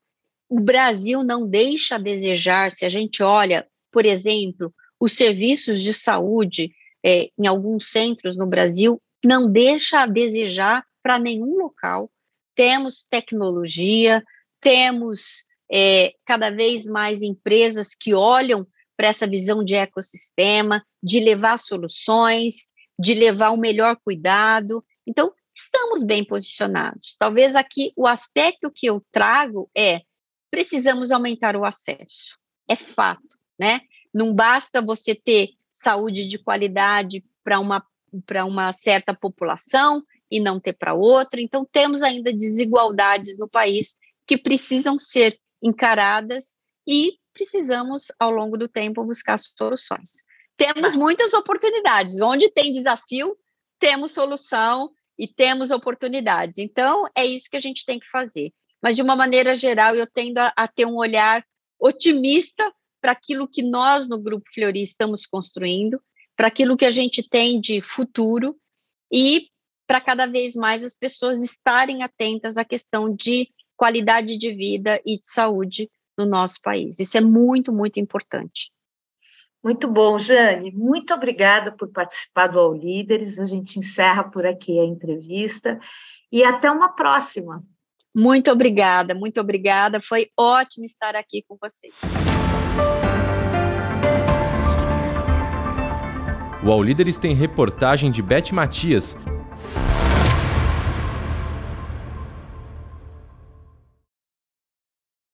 O Brasil não deixa a desejar, se a gente olha, por exemplo, os serviços de saúde é, em alguns centros no Brasil, não deixa a desejar para nenhum local. Temos tecnologia, temos é, cada vez mais empresas que olham para essa visão de ecossistema, de levar soluções, de levar o melhor cuidado. Então, estamos bem posicionados. Talvez aqui o aspecto que eu trago é precisamos aumentar o acesso. É fato, né? Não basta você ter saúde de qualidade para uma, para uma certa população e não ter para outra. Então, temos ainda desigualdades no país que precisam ser encaradas e precisamos, ao longo do tempo, buscar soluções. Temos muitas oportunidades. Onde tem desafio, temos solução e temos oportunidades. Então, é isso que a gente tem que fazer. Mas, de uma maneira geral, eu tendo a, a ter um olhar otimista para aquilo que nós no Grupo Fleury estamos construindo, para aquilo que a gente tem de futuro e para cada vez mais as pessoas estarem atentas à questão de qualidade de vida e de saúde no nosso país. Isso é muito, muito importante. Muito bom, Jane. Muito obrigada por participar do All Líderes. A gente encerra por aqui a entrevista e até uma próxima. Muito obrigada, muito obrigada. Foi ótimo estar aqui com vocês. O All Líderes tem reportagem de Beth Matias,